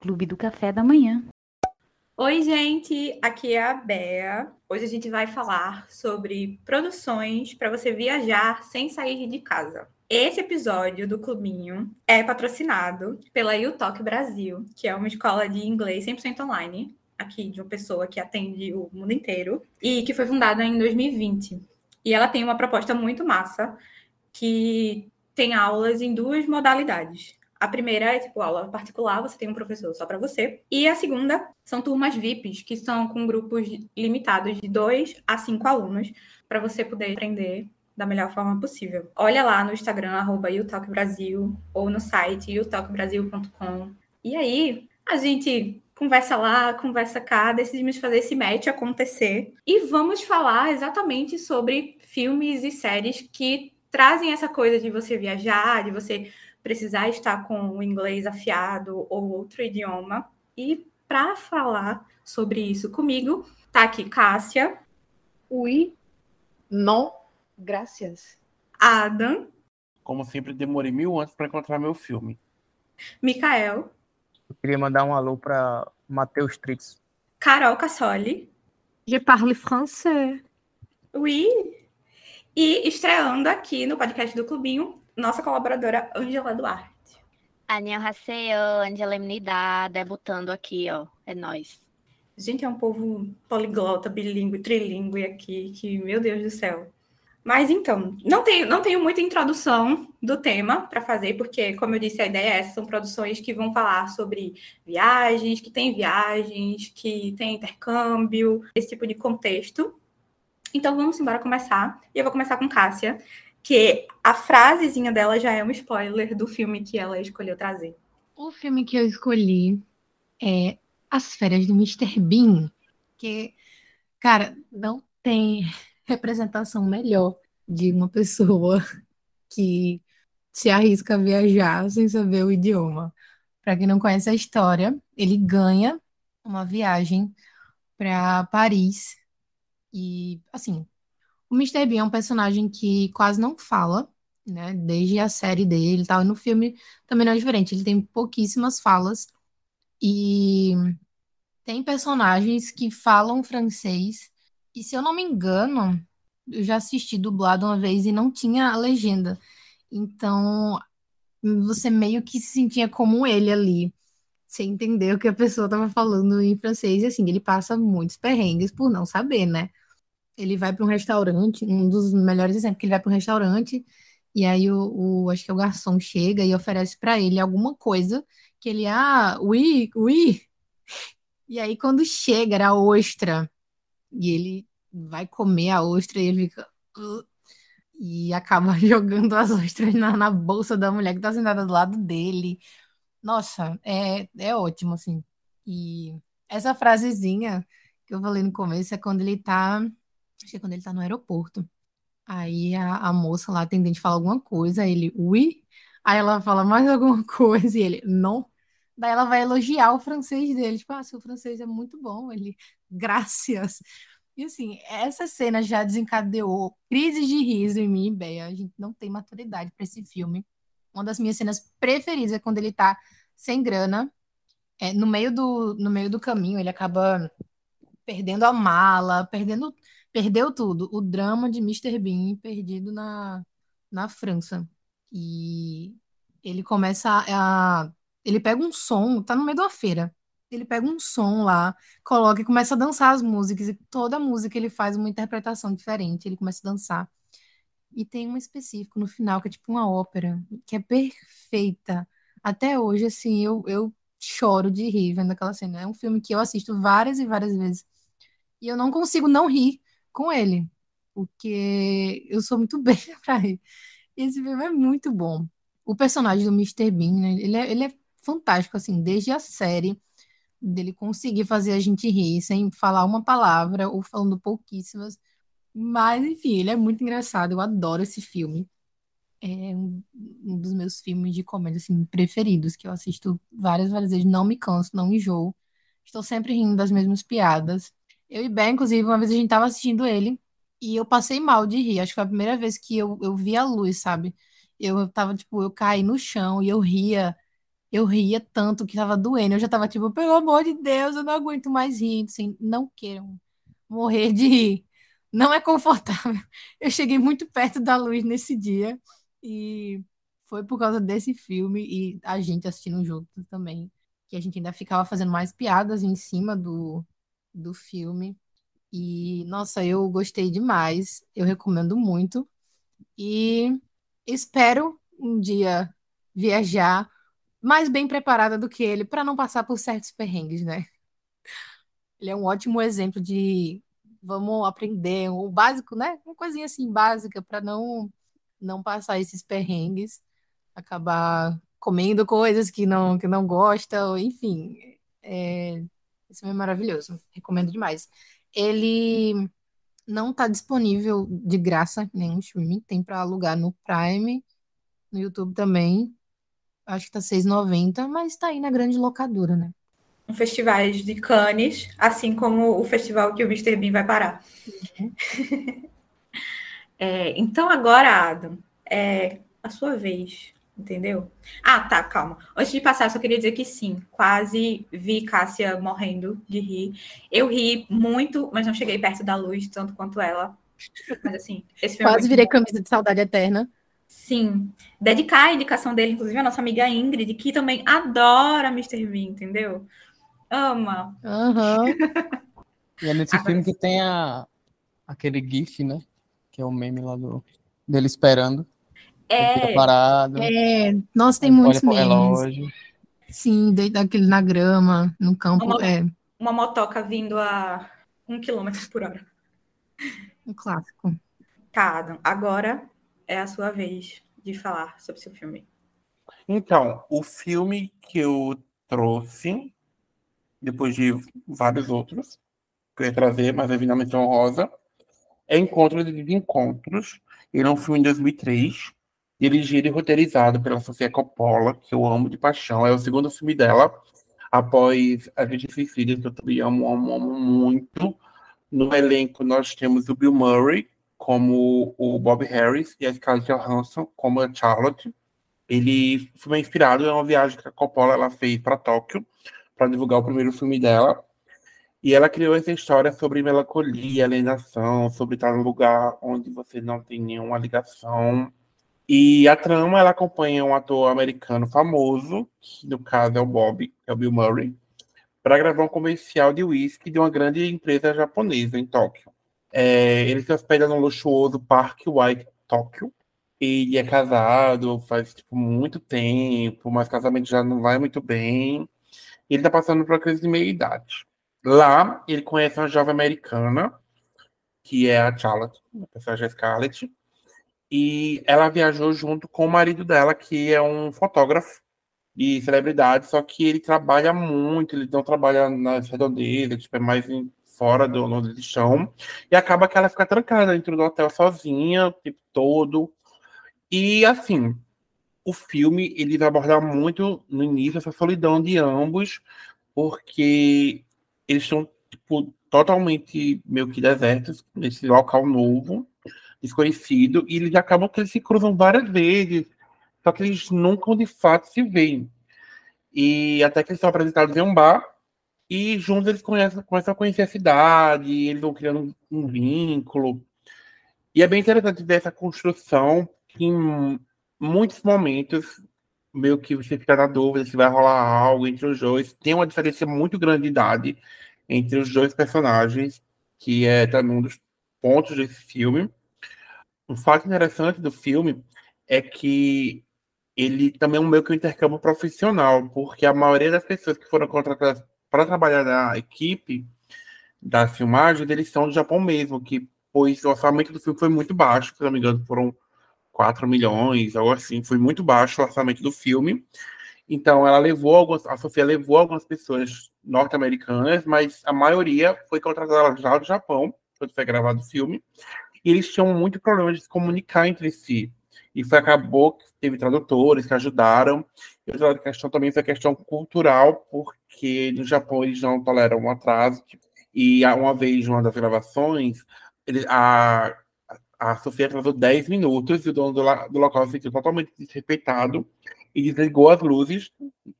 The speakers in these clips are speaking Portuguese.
Clube do Café da Manhã. Oi, gente, aqui é a Bea. Hoje a gente vai falar sobre produções para você viajar sem sair de casa. Esse episódio do Clubinho é patrocinado pela UTalk Brasil, que é uma escola de inglês 100% online, aqui de uma pessoa que atende o mundo inteiro, e que foi fundada em 2020. E ela tem uma proposta muito massa, que tem aulas em duas modalidades. A primeira é tipo aula particular, você tem um professor só para você. E a segunda são turmas VIPs, que são com grupos limitados de dois a cinco alunos, para você poder aprender da melhor forma possível. Olha lá no Instagram, arroba Brasil, ou no site youtalkbrasil.com. E aí, a gente conversa lá, conversa cá, decidimos fazer esse match acontecer. E vamos falar exatamente sobre filmes e séries que trazem essa coisa de você viajar, de você precisar estar com o inglês afiado ou outro idioma. E para falar sobre isso comigo, tá aqui Cássia. Oui, não, graças. Adam. Como sempre, demorei mil anos para encontrar meu filme. Mikael. Eu queria mandar um alô para Matheus Tritz. Carol Cassoli. Je parle français. Oui. E estreando aqui no podcast do Clubinho, nossa colaboradora Angela Duarte. Annyeonghaseyo, Angela Eminida, debutando aqui, ó. É nós. Gente, é um povo poliglota, bilíngue, trilingue aqui, que, meu Deus do céu. Mas então, não tenho, não tenho muita introdução do tema para fazer, porque, como eu disse, a ideia é essa: são produções que vão falar sobre viagens, que tem viagens, que tem intercâmbio, esse tipo de contexto. Então, vamos embora começar. E eu vou começar com Cássia, que a frasezinha dela já é um spoiler do filme que ela escolheu trazer. O filme que eu escolhi é As Férias do Mr. Bean, que, cara, não tem representação melhor de uma pessoa que se arrisca a viajar sem saber o idioma. Para quem não conhece a história, ele ganha uma viagem para Paris e, assim, o Mr. Bean é um personagem que quase não fala, né? Desde a série dele e tal. E no filme também não é diferente. Ele tem pouquíssimas falas. E tem personagens que falam francês. E se eu não me engano, eu já assisti dublado uma vez e não tinha a legenda. Então, você meio que se sentia como ele ali, sem entender o que a pessoa estava falando em francês. E assim, ele passa muitos perrengues por não saber, né? Ele vai para um restaurante, um dos melhores exemplos, que ele vai para um restaurante e aí o, o, acho que é o garçom chega e oferece para ele alguma coisa que ele, ah, ui, ui. E aí quando chega era a ostra e ele vai comer a ostra e ele fica uh, e acaba jogando as ostras na, na bolsa da mulher que tá sentada do lado dele. Nossa, é, é ótimo, assim. E essa frasezinha que eu falei no começo é quando ele tá Acho que quando ele tá no aeroporto. Aí a, a moça lá, atendente, fala alguma coisa, ele, ui. Aí ela fala mais alguma coisa e ele, não. Daí ela vai elogiar o francês dele, tipo, ah, seu francês é muito bom. Ele, graças. E assim, essa cena já desencadeou crise de riso em mim Bea. A gente não tem maturidade para esse filme. Uma das minhas cenas preferidas é quando ele tá sem grana. É, no meio do, no meio do caminho, ele acaba perdendo a mala, perdendo perdeu tudo. O drama de Mr. Bean perdido na, na França. E ele começa a. Ele pega um som, tá no meio da feira. Ele pega um som lá, coloca e começa a dançar as músicas. E toda música ele faz uma interpretação diferente. Ele começa a dançar. E tem um específico no final, que é tipo uma ópera, que é perfeita. Até hoje, assim, eu, eu choro de rir vendo aquela cena. É um filme que eu assisto várias e várias vezes. E eu não consigo não rir com ele, porque eu sou muito bem pra rir. Esse filme é muito bom. O personagem do Mr. Bean, né, ele, é, ele é fantástico, assim, desde a série, dele conseguir fazer a gente rir sem falar uma palavra ou falando pouquíssimas. Mas, enfim, ele é muito engraçado. Eu adoro esse filme. É um, um dos meus filmes de comédia assim, preferidos, que eu assisto várias, várias vezes. Não me canso, não enjoo. Estou sempre rindo das mesmas piadas. Eu e Ben, inclusive, uma vez a gente tava assistindo ele e eu passei mal de rir. Acho que foi a primeira vez que eu, eu vi a luz, sabe? Eu tava, tipo, eu caí no chão e eu ria. eu ria tanto que tava doendo. Eu já tava tipo, pelo amor de Deus, eu não aguento mais rir. Assim, não queiram morrer de rir. Não é confortável. Eu cheguei muito perto da luz nesse dia e foi por causa desse filme e a gente assistindo junto também, que a gente ainda ficava fazendo mais piadas em cima do, do filme. E, nossa, eu gostei demais. Eu recomendo muito. E espero um dia viajar mais bem preparada do que ele para não passar por certos perrengues, né? Ele é um ótimo exemplo de vamos aprender o básico, né? Uma coisinha assim básica para não não passar esses perrengues, acabar comendo coisas que não que não gosta, enfim. É, esse filme é maravilhoso, recomendo demais. Ele não está disponível de graça nenhum streaming, tem para alugar no Prime, no YouTube também. Acho que tá 6,90, mas está aí na grande locadora, né? festivais de Cannes, assim como o festival que o Mr. Bean vai parar. Uhum. é, então agora, Adam, é a sua vez, entendeu? Ah, tá, calma. Antes de passar, só queria dizer que sim, quase vi Cássia morrendo de rir. Eu ri muito, mas não cheguei perto da luz tanto quanto ela. Mas assim, esse filme é Quase é virei bom. camisa de saudade eterna. Sim. Dedicar a indicação dele, inclusive, a nossa amiga Ingrid, que também adora Mr. Bean, entendeu? Ama. Uhum. e é nesse Agora... filme que tem a, aquele GIF, né? Que é o meme lá do, dele esperando. É. Parado, é. Nossa, tem muitos memes. Sim, daquele na grama, no campo. Uma, é. uma motoca vindo a um quilômetro por hora. Um clássico. Tá, agora é a sua vez de falar sobre seu filme. Então, o filme que eu trouxe depois de vários outros que eu ia trazer, mas eu vi na menção rosa, é Encontro de Encontros. Ele é um filme de 2003, dirigido e roteirizado pela Sofia Coppola, que eu amo de paixão. É o segundo filme dela, após A Gente Suicida, que eu também amo, amo, amo muito. No elenco, nós temos o Bill Murray como o Bob Harris e a Scarlett Johansson como a Charlotte. Ele foi inspirado em uma viagem que a Coppola ela fez para Tóquio para divulgar o primeiro filme dela. E ela criou essa história sobre melancolia, alienação, sobre estar num lugar onde você não tem nenhuma ligação. E a trama, ela acompanha um ator americano famoso, que no caso é o Bob, é o Bill Murray, para gravar um comercial de whisky de uma grande empresa japonesa em Tóquio. É, ele se hospeda no luxuoso Parque White Tóquio. Ele é casado faz tipo, muito tempo, mas casamento já não vai muito bem ele está passando por uma crise de meia-idade. Lá, ele conhece uma jovem americana, que é a Charlotte, a personagem Scarlett, e ela viajou junto com o marido dela, que é um fotógrafo de celebridade, só que ele trabalha muito, ele não trabalha nas redondezas, tipo, é mais em, fora do onde eles estão, e acaba que ela fica trancada dentro do hotel sozinha, o tempo todo. E assim, o filme ele vai abordar muito no início essa solidão de ambos, porque eles estão tipo, totalmente meio que desertos nesse local novo, desconhecido, e eles acabam que eles se cruzam várias vezes, só que eles nunca de fato se veem. E até que eles são apresentados em um bar, e juntos eles conhecem, começam a conhecer a cidade, eles vão criando um vínculo. E é bem interessante ver essa construção que muitos momentos meio que você fica na dúvida se vai rolar algo entre os dois. Tem uma diferença muito grande de idade entre os dois personagens, que é também um dos pontos desse filme. Um fato interessante do filme é que ele também é um meio que um intercâmbio profissional, porque a maioria das pessoas que foram contratadas para trabalhar na equipe da filmagem, eles são do Japão mesmo, que pois o orçamento do filme foi muito baixo, se não me engano, foram 4 milhões, algo assim. Foi muito baixo o orçamento do filme. Então, ela levou algumas, a Sofia levou algumas pessoas norte-americanas, mas a maioria foi contratada já do Japão, quando foi gravado o filme. E eles tinham muito problema de se comunicar entre si. E foi, acabou que teve tradutores que ajudaram. E outra questão também foi a questão cultural, porque no Japão eles não toleram um atraso. E uma vez, numa das gravações, ele, a a Sofia atrasou 10 minutos e o dono do, do local se sentiu totalmente desrespeitado e desligou as luzes,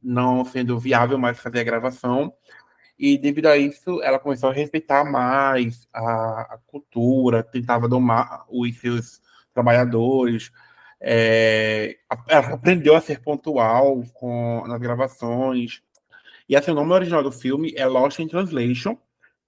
não sendo viável mais fazer a gravação. E devido a isso, ela começou a respeitar mais a, a cultura, tentava domar os seus trabalhadores. é, ela aprendeu a ser pontual com, nas gravações. E assim, o nome original do filme é Lost in Translation,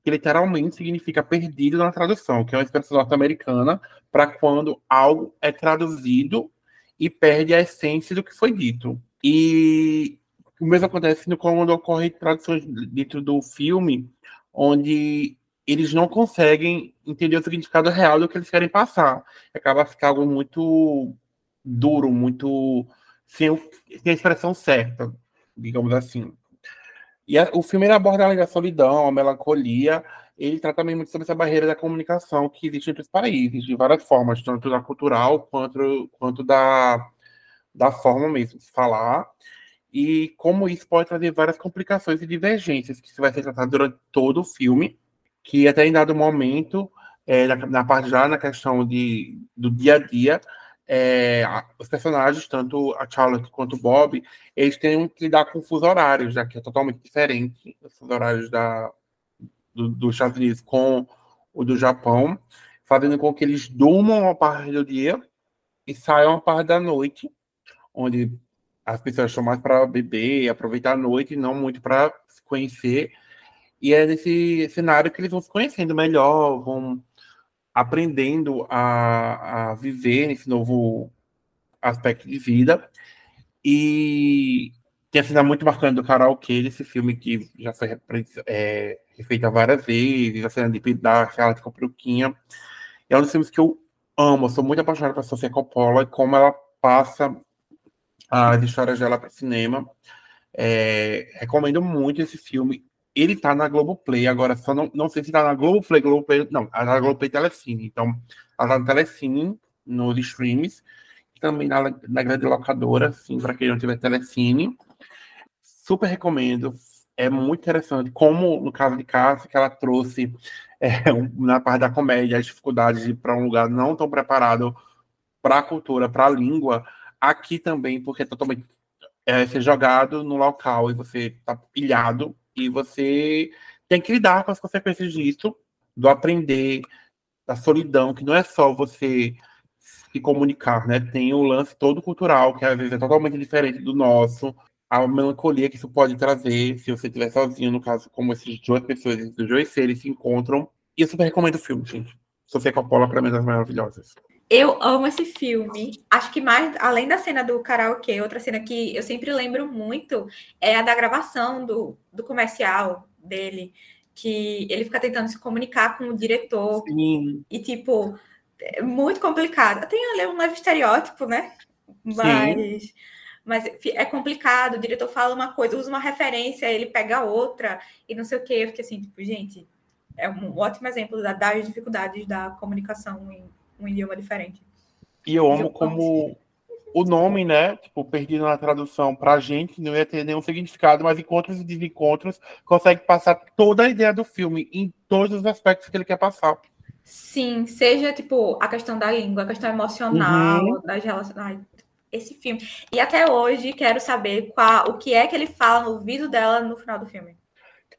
que literalmente significa perdido na tradução, que é uma expressão norte-americana para quando algo é traduzido e perde a essência do que foi dito. E o mesmo acontece no- quando ocorre traduções dentro do filme, onde eles não conseguem entender o significado real do que eles querem passar. Acaba ficando muito duro, muito sem, sem a expressão certa, digamos assim. E a- o filme aborda da solidão, a melancolia, ele trata também muito sobre essa barreira da comunicação que existe entre os países, de várias formas, tanto da cultural quanto, quanto da, da forma mesmo de falar, e como isso pode trazer várias complicações e divergências, que isso vai ser tratado durante todo o filme, que até em dado momento, é, na, na parte já na questão de, do dia a dia, é, os personagens, tanto a Charlotte quanto o Bob, eles têm que lidar com fuso horários, já que é totalmente diferente os fuso horários da, do, dos Estados Unidos com o do Japão, fazendo com que eles durmam uma parte do dia e saiam uma parte da noite, onde as pessoas estão mais para beber, aproveitar a noite, não muito para se conhecer. E é nesse cenário que eles vão se conhecendo melhor, vão aprendendo a, a viver nesse novo aspecto de vida. E tem a cena muito marcante do karaokê desse filme que já foi é, refeita várias vezes, a cena de com a peruquinha. É um dos filmes que eu amo, eu sou muito apaixonado por Sofia Coppola e como ela passa as histórias dela para cinema. É, recomendo muito esse filme. Ele tá na Globoplay, agora só não, não sei se tá na Globoplay, Globoplay, não, tá na Globoplay Telecine. Então, ela tá no Telecine, nos streams, também na, na grande locadora, assim, para quem não tiver Telecine. Super recomendo. É muito interessante, como no caso de Cássia, que ela trouxe é, na parte da comédia as dificuldades para um lugar não tão preparado para a cultura, para a língua, aqui também, porque é totalmente é, ser jogado no local e você tá pilhado e você tem que lidar com as consequências disso, do aprender, da solidão, que não é só você se comunicar, né? Tem o lance todo cultural, que às vezes é totalmente diferente do nosso, a melancolia que isso pode trazer, se você estiver sozinho, no caso, como essas duas pessoas, esses dois seres se encontram. E eu super recomendo o filme, gente. Sofia Coppola, pra mim, é das maravilhosas. Eu amo esse filme. Acho que mais, além da cena do karaokê, outra cena que eu sempre lembro muito é a da gravação do, do comercial dele, que ele fica tentando se comunicar com o diretor Sim, e, tipo, é muito complicado. Tem ali um leve estereótipo, né? Mas, mas é complicado. O diretor fala uma coisa, usa uma referência, ele pega outra e não sei o quê. Eu fiquei assim, tipo, gente, é um ótimo exemplo da- das dificuldades da comunicação em um idioma diferente. E eu amo Eu como o nome, né? Tipo, perdido na tradução pra gente, não ia ter nenhum significado, mas encontros e desencontros consegue passar toda a ideia do filme em todos os aspectos que ele quer passar. Sim, seja tipo a questão da língua, a questão emocional, Uhum. das relações. Ai, esse filme. E até hoje quero saber qual, o que é que ele fala no ouvido dela no final do filme.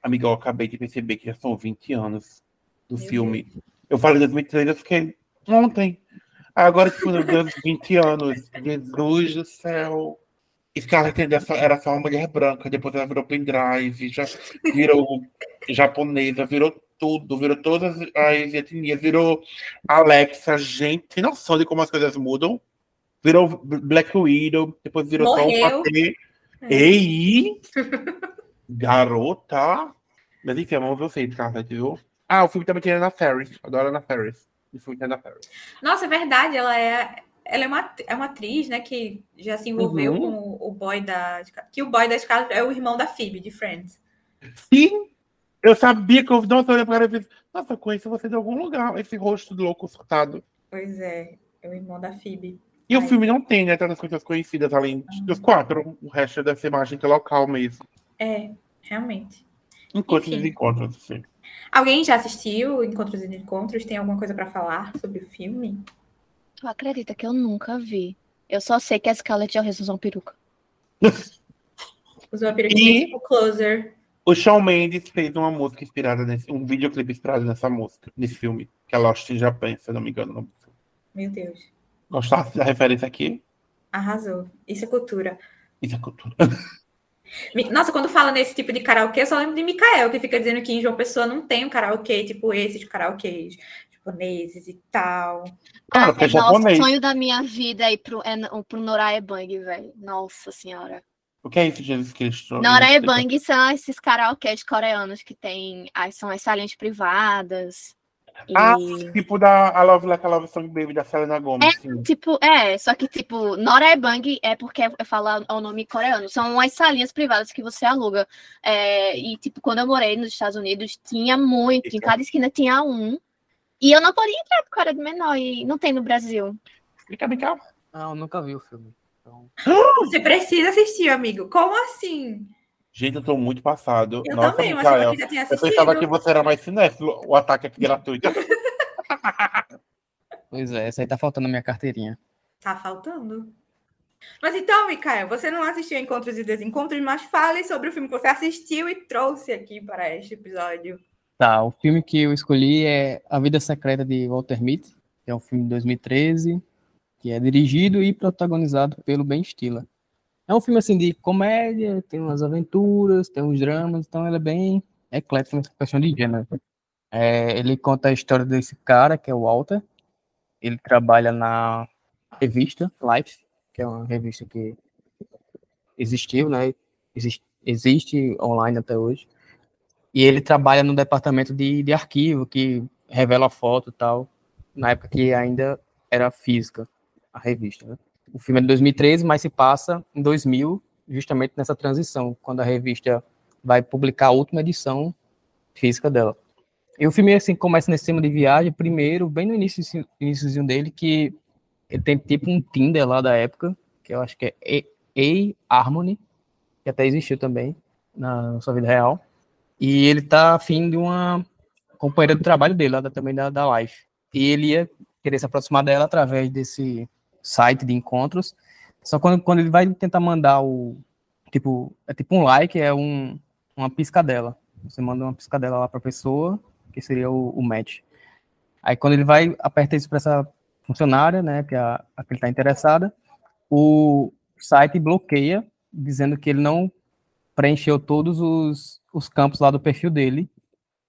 Amiga, eu acabei de perceber que já são 20 anos do Meu filme. Eu falei 2003, eu fiquei ontem. Agora, tipo, meu Deus, 20 anos. Jesus do céu. Scarlett só- era só uma mulher branca, depois ela virou pendrive, já virou japonesa, virou tudo, virou todas as etnias, virou Alexa, gente, tem noção de como as coisas mudam. Virou Black Widow, depois virou só um Morreu. patê. É. Ei! Garota! Mas enfim, vamos ver vocês, Scarlett, viu? Ah, o filme também tem Ana Ferris. Adoro Ana Ferris. O filme tem a Ana Ferris. Nossa, é verdade, ela é. Ela é uma, é uma atriz, né, que já se envolveu Uhum. com o, o boy da. Que o boy da Scarlett é o irmão da Phoebe, de Friends. Sim! Eu sabia que eu não olhei para ela e nossa, eu conheço você de algum lugar, esse rosto louco surtado. Pois é, é o irmão da Phoebe. E o Ai. filme não tem, né, tantas coisas conhecidas além dos quatro. O resto deve ser mais gente local mesmo. É, realmente. Encontros e encontros, assim. Alguém já assistiu Encontros e Encontros? Tem alguma coisa para falar sobre o filme? Tu acredita que eu nunca vi? Eu só sei que a Scarlett Johansson usou uma peruca. Os vampiros E- o Closer. O Shawn Mendes fez uma música inspirada nesse, um videoclipe inspirado nessa música, nesse filme, que é Lost in Japan, se eu não me engano. Meu Deus. Gostasse da referência aqui? Arrasou. Isso é cultura. Isso é cultura. Nossa, quando fala nesse tipo de karaokê, eu só lembro de Mikael, que fica dizendo que em João Pessoa não tem um karaokê tipo esses karaokês japoneses e tal. Cara, é Nossa, japonês. o sonho da minha vida é ir pro, é, pro Noraebang, velho. Nossa senhora. O que é isso, Jesus Cristo? Noraebang são esses karaokês coreanos que tem. São as salinhas privadas. E, Ah, tipo da a Love Like a Love Song Baby da Selena Gomez. sim. tipo, é, só que, tipo, Noraebang é porque eu falo o nome coreano. São umas salinhas privadas que você aluga. É, e, tipo, quando eu morei nos Estados Unidos, tinha muito. Em cada esquina tinha um. E eu não podia entrar porque eu era de menor. E não tem no Brasil. Explica bem calma. Não, eu nunca vi o filme. Então, Você precisa assistir, amigo. Como assim? Gente, eu tô muito passado. Eu Nossa, também, eu tinha Eu assistido. pensava que você era mais cinéfilo. O ataque aqui gratuito. pois é, essa aí tá faltando na minha carteirinha. Tá faltando. Mas então, Mikael, você não assistiu Encontros e Desencontros, mas fale sobre o filme que você assistiu e trouxe aqui para este episódio. Tá, o filme que eu escolhi é A Vida Secreta de Walter Mitty, que é um filme de 2013, que é dirigido e protagonizado pelo Ben Stiller. É um filme assim de comédia, tem umas aventuras, tem uns dramas, então ele é bem eclético nessa questão de gênero. É, ele conta a história desse cara, que é o Walter. Ele trabalha na revista Life, que é uma revista que existiu, né? Existe, existe online até hoje. E ele trabalha no departamento de, de arquivo, que revela foto e tal, na época que ainda era física a revista. Né? O filme é de 2013, mas se passa em 2000, justamente nessa transição, quando a revista vai publicar a última edição física dela. E o filme assim começa nesse tema de viagem, primeiro, bem no início iníciozinho dele, que ele tem tipo um Tinder lá da época, que eu acho que é A-Harmony, que até existiu também na sua vida real. E ele tá afim de uma companheira do trabalho dele, lá da, também da, da Life. E ele ia querer se aproximar dela através desse site de encontros. Só quando, quando ele vai tentar mandar o. Tipo, é tipo um like, é um, uma piscadela. Você manda uma piscadela lá pra pessoa, que seria o, o match. Aí quando ele vai, aperta isso para essa funcionária, né, que é a, a que ele está interessada, o site bloqueia, dizendo que ele não preencheu todos os, os campos lá do perfil dele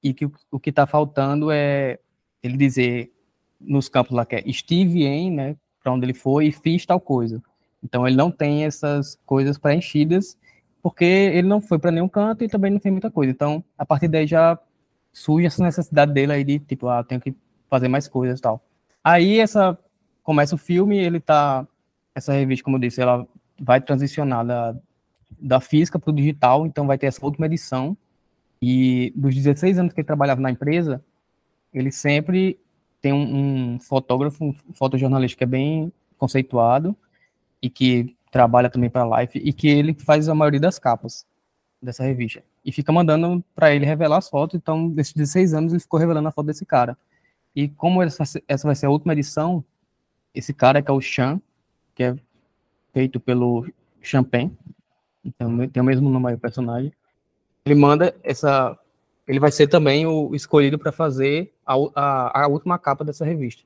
e que o, o que está faltando é ele dizer nos campos lá que é estive em, né, para onde ele foi e fiz tal coisa. Então ele não tem essas coisas preenchidas porque ele não foi para nenhum canto e também não tem muita coisa. Então a partir daí já surge essa necessidade dele aí de tipo, ah, tenho que fazer mais coisas e tal. Aí essa começa o filme, ele tá essa revista, como eu disse, ela vai transicionar da, da física para o digital, então vai ter essa última edição. E dos 16 anos que ele trabalhava na empresa, ele sempre tem um, um fotógrafo, um fotojornalista que é bem conceituado e que trabalha também para a Life e que ele faz a maioria das capas dessa revista. E fica mandando para ele revelar as fotos, então desses 16 anos ele ficou revelando a foto desse cara. E como essa, essa vai ser a última edição, esse cara que é o Chan, que é feito pelo Champagne, então tem o mesmo nome aí, o personagem. Ele manda essa. Ele vai ser também o escolhido para fazer a, a, a, última capa dessa revista.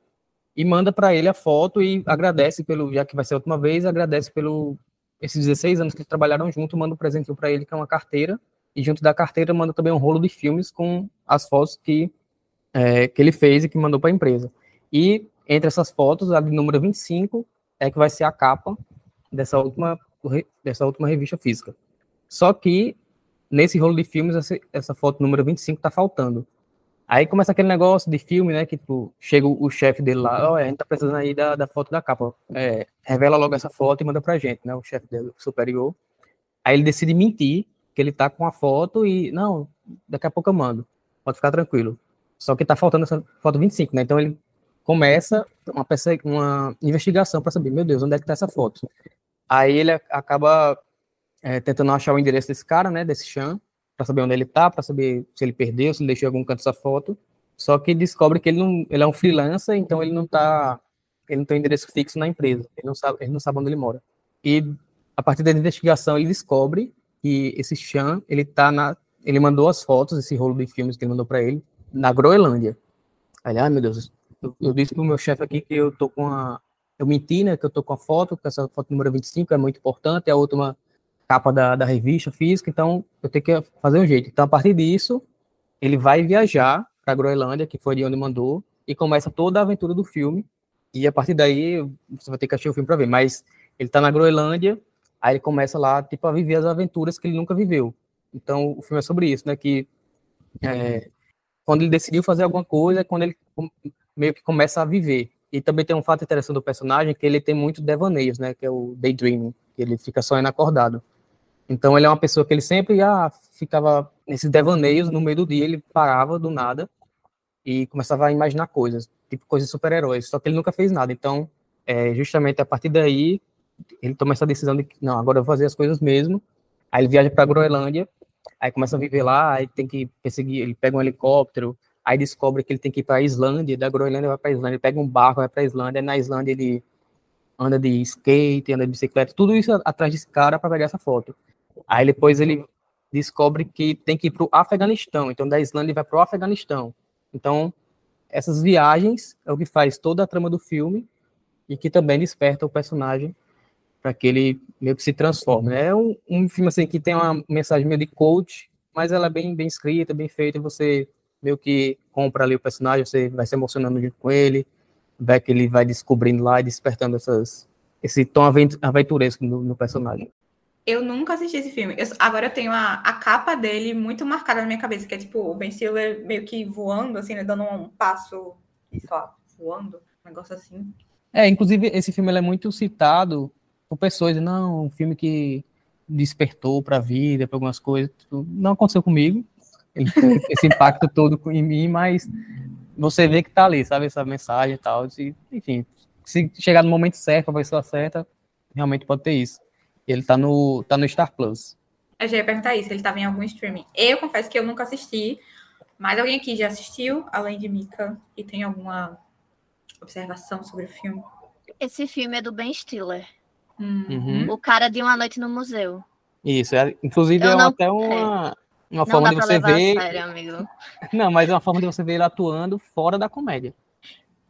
E manda para ele a foto e agradece pelo, já que vai ser a última vez, agradece pelo esses 16 anos que eles trabalharam junto, manda um presentinho para ele que é uma carteira e junto da carteira manda também um rolo de filmes com as fotos que é, que ele fez e que mandou para a empresa. E entre essas fotos, a de número 25 é que vai ser a capa dessa última dessa última revista física. Só que nesse rolo de filmes, essa, essa foto número 25 tá faltando. Aí começa aquele negócio de filme, né? Que tipo, chega o, chefe dele lá, ó, oh, a gente tá precisando aí da, da foto da capa. É, revela logo essa foto e manda pra gente, né? O chefe dele, superior. Aí ele decide mentir, que ele tá com a foto e, não, daqui a pouco eu mando. Pode ficar tranquilo. Só que tá faltando essa foto 25, né? Então ele começa uma, uma investigação para saber, meu Deus, onde é que tá essa foto? Aí ele acaba é, tentando achar o endereço desse cara, né, desse Chan, para saber onde ele tá, para saber se ele perdeu, se ele deixou algum canto essa foto. Só que descobre que ele não, ele é um freelancer, então ele não tá ele não tem um endereço fixo na empresa, ele não sabe, ele não sabe onde ele mora. E a partir da investigação ele descobre que esse Chan, ele tá na, ele mandou as fotos, esse rolo de filmes que ele mandou para ele, na Groenlândia. Aí, ah, meu Deus, eu, eu disse pro meu chefe aqui que eu tô com a, eu menti, né, que eu tô com a foto, que essa foto número 25 é muito importante, a última capa da, da revista física, então eu tenho que fazer um jeito. Então, a partir disso, ele vai viajar para a Groenlândia, que foi de onde mandou, e começa toda a aventura do filme. E a partir daí, você vai ter que assistir o filme para ver. Mas ele está na Groenlândia, aí ele começa lá, tipo, a viver as aventuras que ele nunca viveu. Então, o filme é sobre isso, né? Que é, quando ele decidiu fazer alguma coisa, é quando ele meio que começa a viver. E também tem um fato interessante do personagem, que ele tem muitos devaneios, né? Que é o daydreaming, que ele fica sonhando acordado. Então, ele é uma pessoa que ele sempre ah, ficava nesses devaneios, no meio do dia ele parava do nada e começava a imaginar coisas, tipo coisas super-heróis, só que ele nunca fez nada. Então, é, justamente a partir daí, ele toma essa decisão de que, não, agora eu vou fazer as coisas mesmo. Aí ele viaja para Groenlândia, aí começa a viver lá, aí tem que perseguir, ele pega um helicóptero, aí descobre que ele tem que ir para a Islândia, da Groenlândia vai para a Islândia, pega um barco, vai para a Islândia, na Islândia ele anda de skate, anda de bicicleta, tudo isso atrás desse cara para pegar essa foto. Aí depois ele descobre que tem que ir para o Afeganistão, então da Islândia ele vai para o Afeganistão. Então, essas viagens é o que faz toda a trama do filme e que também desperta o personagem para que ele meio que se transforme. Né? É um, um, filme assim que tem uma mensagem meio de coach, mas ela é bem, bem escrita, bem feita, você meio que compra ali o personagem, você vai se emocionando junto com ele, vai que ele vai descobrindo lá e despertando essas, esse tom aventuresco no, no personagem. Eu nunca assisti esse filme. Eu, agora eu tenho a, a capa dele muito marcada na minha cabeça, que é tipo o Ben Stiller meio que voando, assim, né, dando um passo, sei lá, voando, um negócio assim. É, inclusive esse filme é muito citado por pessoas, não, um filme que despertou para a vida, para algumas coisas. Tipo, não aconteceu comigo, ele tem esse impacto todo em mim, mas você vê que tá ali, sabe, essa mensagem e tal. E, enfim, se chegar no momento certo, a pessoa certa, realmente pode ter isso. Ele tá no, tá no Star Plus. Eu já ia perguntar isso, ele estava em algum streaming. Eu confesso que eu nunca assisti, mas alguém aqui já assistiu, além de Mika, e tem alguma observação sobre o filme? Esse filme é do Ben Stiller. Hum. Uhum. O cara de uma noite no museu. Isso, é, inclusive Eu é não- até uma, uma Não forma dá de você ver. sério, amigo. Não, mas é uma forma de você ver ele atuando fora da comédia.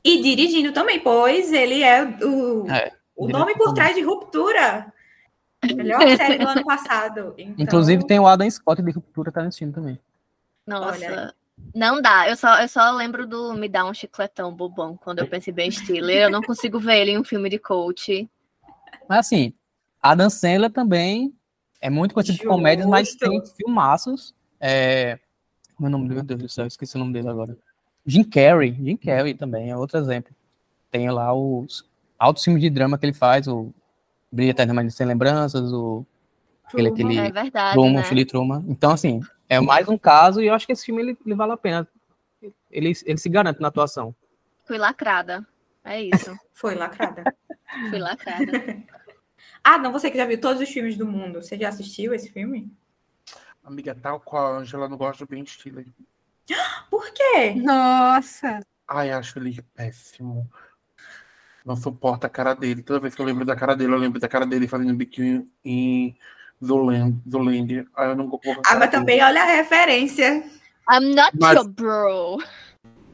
E dirigindo também, pois ele é o, É, o nome por trás de Ruptura. Melhor série do ano passado. Então, Inclusive tem o Adam Scott de Ruptura tá filme também. Nossa. Olha Não dá. Eu só, eu só lembro do Me Dá um Chicletão Bobão quando eu penso em Ben Stiller. Eu não consigo ver ele em um filme de coach. Mas assim, Adam Sandler também é muito conhecido de comédias, mas tem filmaços. É... Meu nome, meu Deus do céu, esqueci o nome dele agora. Jim Carrey, Jim Carrey também é outro exemplo. Tem lá os altos filmes de drama que ele faz, o Brilha Eternamente Sem Lembranças, o aquele, Truman. aquele É verdade, Truman, né? Filho de Truman. Então, assim, é mais um caso e eu acho que esse filme ele, ele vale a pena. Ele, ele se garante na atuação. Fui lacrada. É isso. Foi lacrada. Fui lacrada. ah, não, você que já viu todos os filmes do mundo, você já assistiu esse filme? Amiga, tal qual a Angela não gosta do Ben Stiller. Por quê? Nossa. Ai, acho ele péssimo. Não suporto a cara dele. Toda vez que eu lembro da cara dele, eu lembro da cara dele fazendo biquinho em Zoland- Zolândia. Ai, eu não gosto. Ah, mas também olha a referência. I'm not Mas- your bro.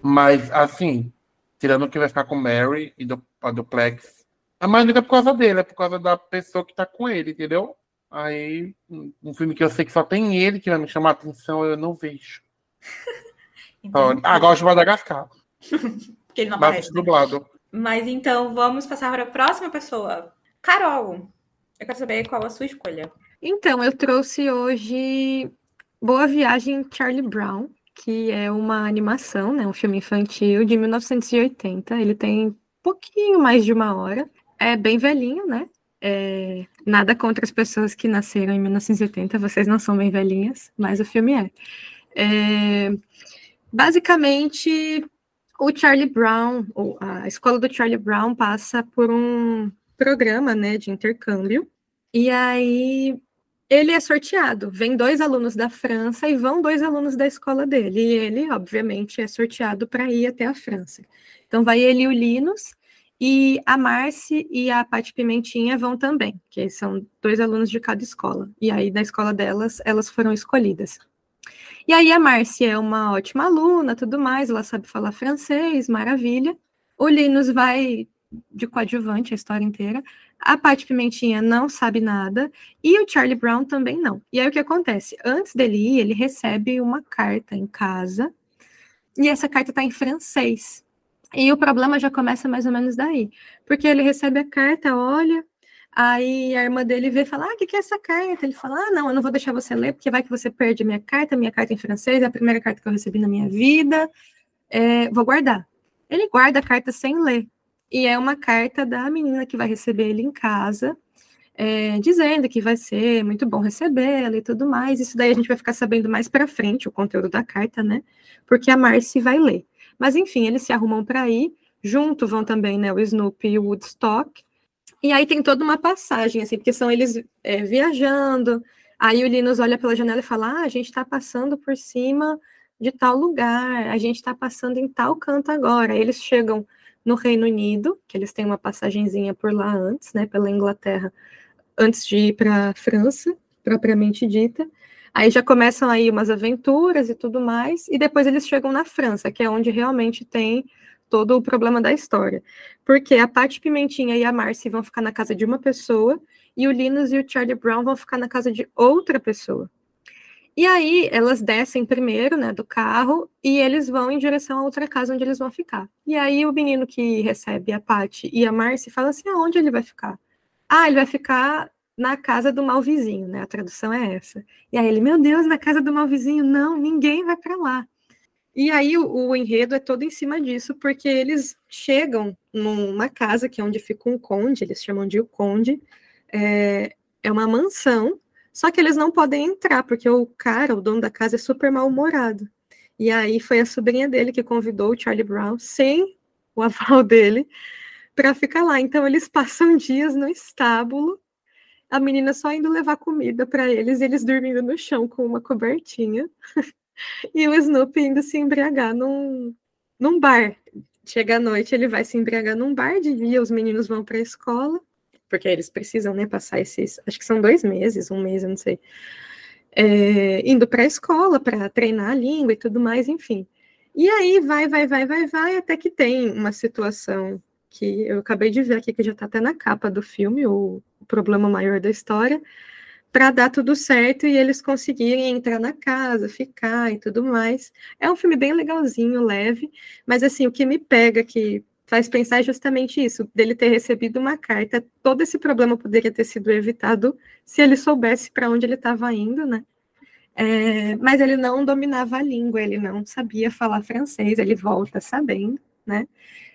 Mas, assim, tirando que vai ficar com Mary e do, a duplex, a mais não é por causa dele, é por causa da pessoa que tá com ele, entendeu? Aí, um filme que eu sei que só tem ele que vai me chamar a atenção, eu não vejo. Então, ah, gosto de Madagascar, Porque ele não mas aparece. dublado. Mas então vamos passar para a próxima pessoa. Carol, eu quero saber qual a sua escolha. Então, eu trouxe hoje Boa Viagem Charlie Brown, que é uma animação, né, um filme infantil de 1980. Ele tem pouquinho mais de uma hora. É bem velhinho, né? É, nada contra as pessoas que nasceram em 1980, vocês não são bem velhinhas, mas o filme é. É, basicamente, o Charlie Brown, a escola do Charlie Brown passa por um programa, né, de intercâmbio. E aí ele é sorteado. Vem dois alunos da França e vão dois alunos da escola dele. E ele, obviamente, é sorteado para ir até a França. Então vai ele e o Linus. E a Marci e a Paty Pimentinha vão também, que são dois alunos de cada escola. E aí, da escola delas, elas foram escolhidas. E aí, a Marci é uma ótima aluna, tudo mais, ela sabe falar francês, maravilha. O Linus vai de coadjuvante a história inteira. A Paty Pimentinha não sabe nada. E o Charlie Brown também não. E aí, o que acontece? Antes dele ir, ele recebe uma carta em casa. E essa carta está em francês. E o problema já começa mais ou menos daí. Porque ele recebe a carta, olha, aí a irmã dele vê e fala: Ah, o que, que é essa carta? Ele fala: Ah, não, eu não vou deixar você ler, porque vai que você perde a minha carta, minha carta em francês, é a primeira carta que eu recebi na minha vida. É, vou guardar. Ele guarda a carta sem ler. E é uma carta da menina que vai receber ele em casa, é, dizendo que vai ser muito bom recebê-la e tudo mais. Isso daí a gente vai ficar sabendo mais para frente, o conteúdo da carta, né? Porque a Marcy vai ler. Mas enfim, eles se arrumam para ir. Junto vão também né, o Snoopy e o Woodstock. E aí tem toda uma passagem, assim, porque são eles é, viajando. Aí o Linus olha pela janela e fala: Ah, a gente está passando por cima de tal lugar, a gente está passando em tal canto agora. Aí eles chegam no Reino Unido, que eles têm uma passagenzinha por lá antes, né, pela Inglaterra, antes de ir para a França, propriamente dita. Aí já começam aí umas aventuras e tudo mais, e depois eles chegam na França, que é onde realmente tem todo o problema da história. Porque a Paty Pimentinha e a Marcy vão ficar na casa de uma pessoa, e o Linus e o Charlie Brown vão ficar na casa de outra pessoa. E aí elas descem primeiro, né, do carro, e eles vão em direção a outra casa onde eles vão ficar. E aí o menino que recebe a Paty e a Marcy fala assim: aonde ele vai ficar? Ah, ele vai ficar na casa do mal vizinho, né? A tradução é essa. E aí ele, meu Deus, na casa do mal vizinho, não, ninguém vai para lá. E aí o, o, enredo é todo em cima disso, porque eles chegam numa casa que é onde fica um conde, eles chamam de o conde, é, é uma mansão, só que eles não podem entrar, porque o cara, o dono da casa, é super mal-humorado. E aí foi a sobrinha dele que convidou o Charlie Brown, sem o aval dele, para ficar lá. Então eles passam dias no estábulo a menina só indo levar comida para eles, eles dormindo no chão com uma cobertinha. e o Snoopy indo se embriagar num, num bar. Chega à noite, ele vai se embriagar num bar, de dia os meninos vão para a escola, porque eles precisam, né, passar esses, acho que são dois meses, um mês, eu não sei, é, indo para a escola para treinar a língua e tudo mais, enfim. E aí vai, vai, vai, vai, vai, até que tem uma situação que eu acabei de ver aqui, que já está até na capa do filme, o, o problema maior da história, para dar tudo certo e eles conseguirem entrar na casa, ficar e tudo mais. É um filme bem legalzinho, leve, mas assim, o que me pega que faz pensar é justamente isso, dele ter recebido uma carta, todo esse problema poderia ter sido evitado se ele soubesse para onde ele estava indo, né? É, mas ele não dominava a língua, ele não sabia falar francês, ele volta sabendo, né?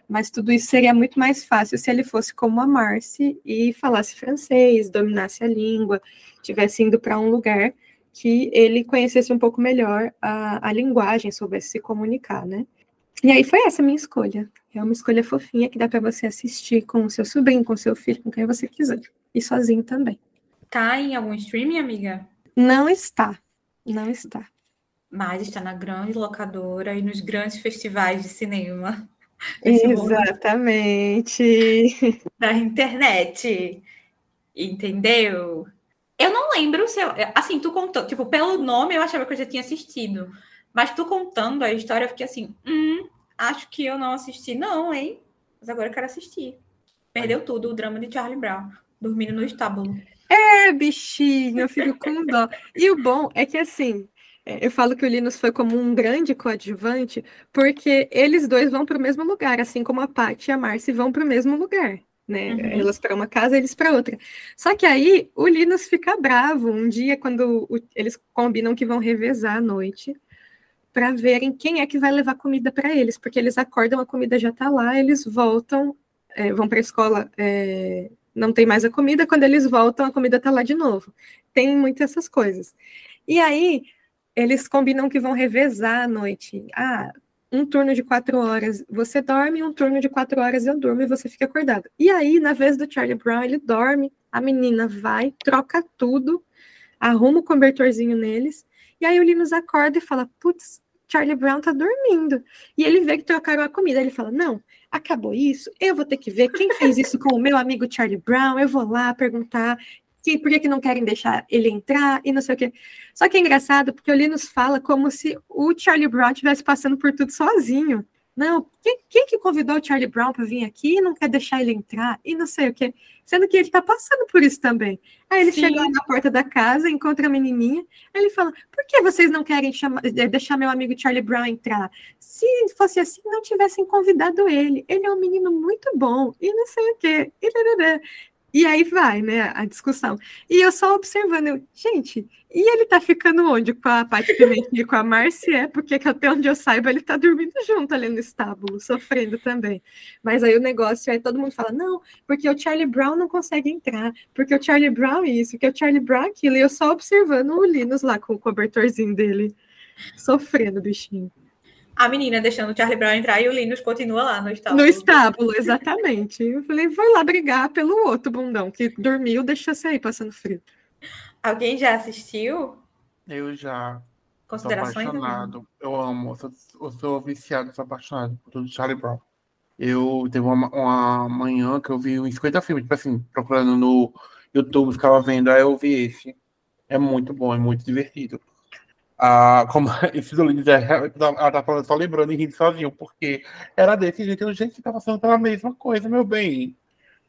Mas tudo isso seria muito mais fácil se ele fosse como a Marcy e falasse francês, dominasse a língua, tivesse indo para um lugar que ele conhecesse um pouco melhor a, a linguagem, soubesse se comunicar, né? E aí foi essa a minha escolha. É uma escolha fofinha que dá para você assistir com o seu sobrinho, com o seu filho, com quem você quiser. E sozinho também. Tá em algum streaming, amiga? Não está. Não está. Mas está na grande locadora e nos grandes festivais de cinema. Exatamente. Da internet. Entendeu? Eu não lembro se eu, assim, tu contou, tipo, pelo nome eu achava que eu já tinha assistido. Mas tu contando a história, eu fiquei assim, hum, acho que eu não assisti, não, hein? Mas agora eu quero assistir. Perdeu tudo, o drama de Charlie Brown, dormindo no estábulo. É, bichinho, eu fico com dó. E o bom é que, assim, eu falo que o Linus foi como um grande coadjuvante, porque eles dois vão para o mesmo lugar, assim como a Paty e a Marcy vão para o mesmo lugar, né? Uhum. Elas para uma casa, eles para outra. Só que aí o Linus fica bravo um dia quando o, eles combinam que vão revezar à noite para verem quem é que vai levar comida para eles, porque eles acordam, a comida já está lá, eles voltam, é, vão para a escola, é, não tem mais a comida, quando eles voltam, a comida está lá de novo. Tem muitas essas coisas. E aí eles combinam que vão revezar à noite. Ah, um turno de quatro horas você dorme, um turno de quatro horas eu durmo e você fica acordado. E aí, na vez do Charlie Brown, ele dorme, a menina vai, troca tudo, arruma o cobertorzinho neles, e aí o Linus acorda e fala: Putz, Charlie Brown tá dormindo. E ele vê que trocaram a comida. Ele fala: Não, acabou isso. Eu vou ter que ver quem fez isso com o meu amigo Charlie Brown. Eu vou lá perguntar que, por que, que não querem deixar ele entrar e não sei o quê. Só que é engraçado porque o Linus fala como se o Charlie Brown estivesse passando por tudo sozinho. Não, quem, quem que convidou o Charlie Brown para vir aqui e não quer deixar ele entrar e não sei o quê? Sendo que ele está passando por isso também. Aí ele Sim. chega lá na porta da casa, encontra a menininha, aí ele fala: por que vocês não querem chamar, eh, deixar meu amigo Charlie Brown entrar? Se fosse assim, não tivessem convidado ele. Ele é um menino muito bom e não sei o quê. E aí vai, né, a discussão. E eu só observando, eu, gente, e ele tá ficando onde com a Paty Pimentel e com a Marcia? Porque até onde eu saiba, ele tá dormindo junto ali no estábulo, sofrendo também. Mas aí o negócio é, todo mundo fala, não, porque o Charlie Brown não consegue entrar, porque o Charlie Brown isso, porque o Charlie Brown aquilo, e eu só observando o Linus lá com o cobertorzinho dele, sofrendo, bichinho a menina deixando o Charlie Brown entrar e o Linus continua lá no estábulo. No estábulo, exatamente. Eu falei, vai lá brigar pelo outro bundão que dormiu, deixa aí passando frio. Alguém já assistiu? Eu já. Considerações? Apaixonado. Eu amo. Eu sou, eu sou viciado, sou apaixonado por tudo Charlie Brown. Eu teve uma, uma manhã que eu vi uns 50 filmes, tipo assim, procurando no YouTube, ficava vendo, aí eu vi esse. É muito bom, é muito divertido. Ah, como esse do Lindsay, ela tá falando só lembrando e rindo sozinho, porque era desse jeito, gente, tá passando pela mesma coisa, meu bem.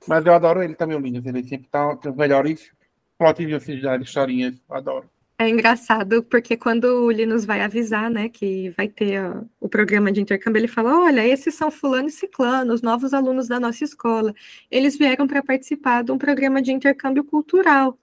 Mas eu adoro ele também, o Lindsay, ele sempre tá com os melhores plots de historinhas, eu adoro. É engraçado porque quando o Linus vai avisar, né, que vai ter o programa de intercâmbio, ele fala: Olha, esses são Fulano e Ciclano, os novos alunos da nossa escola. Eles vieram para participar de um programa de intercâmbio cultural.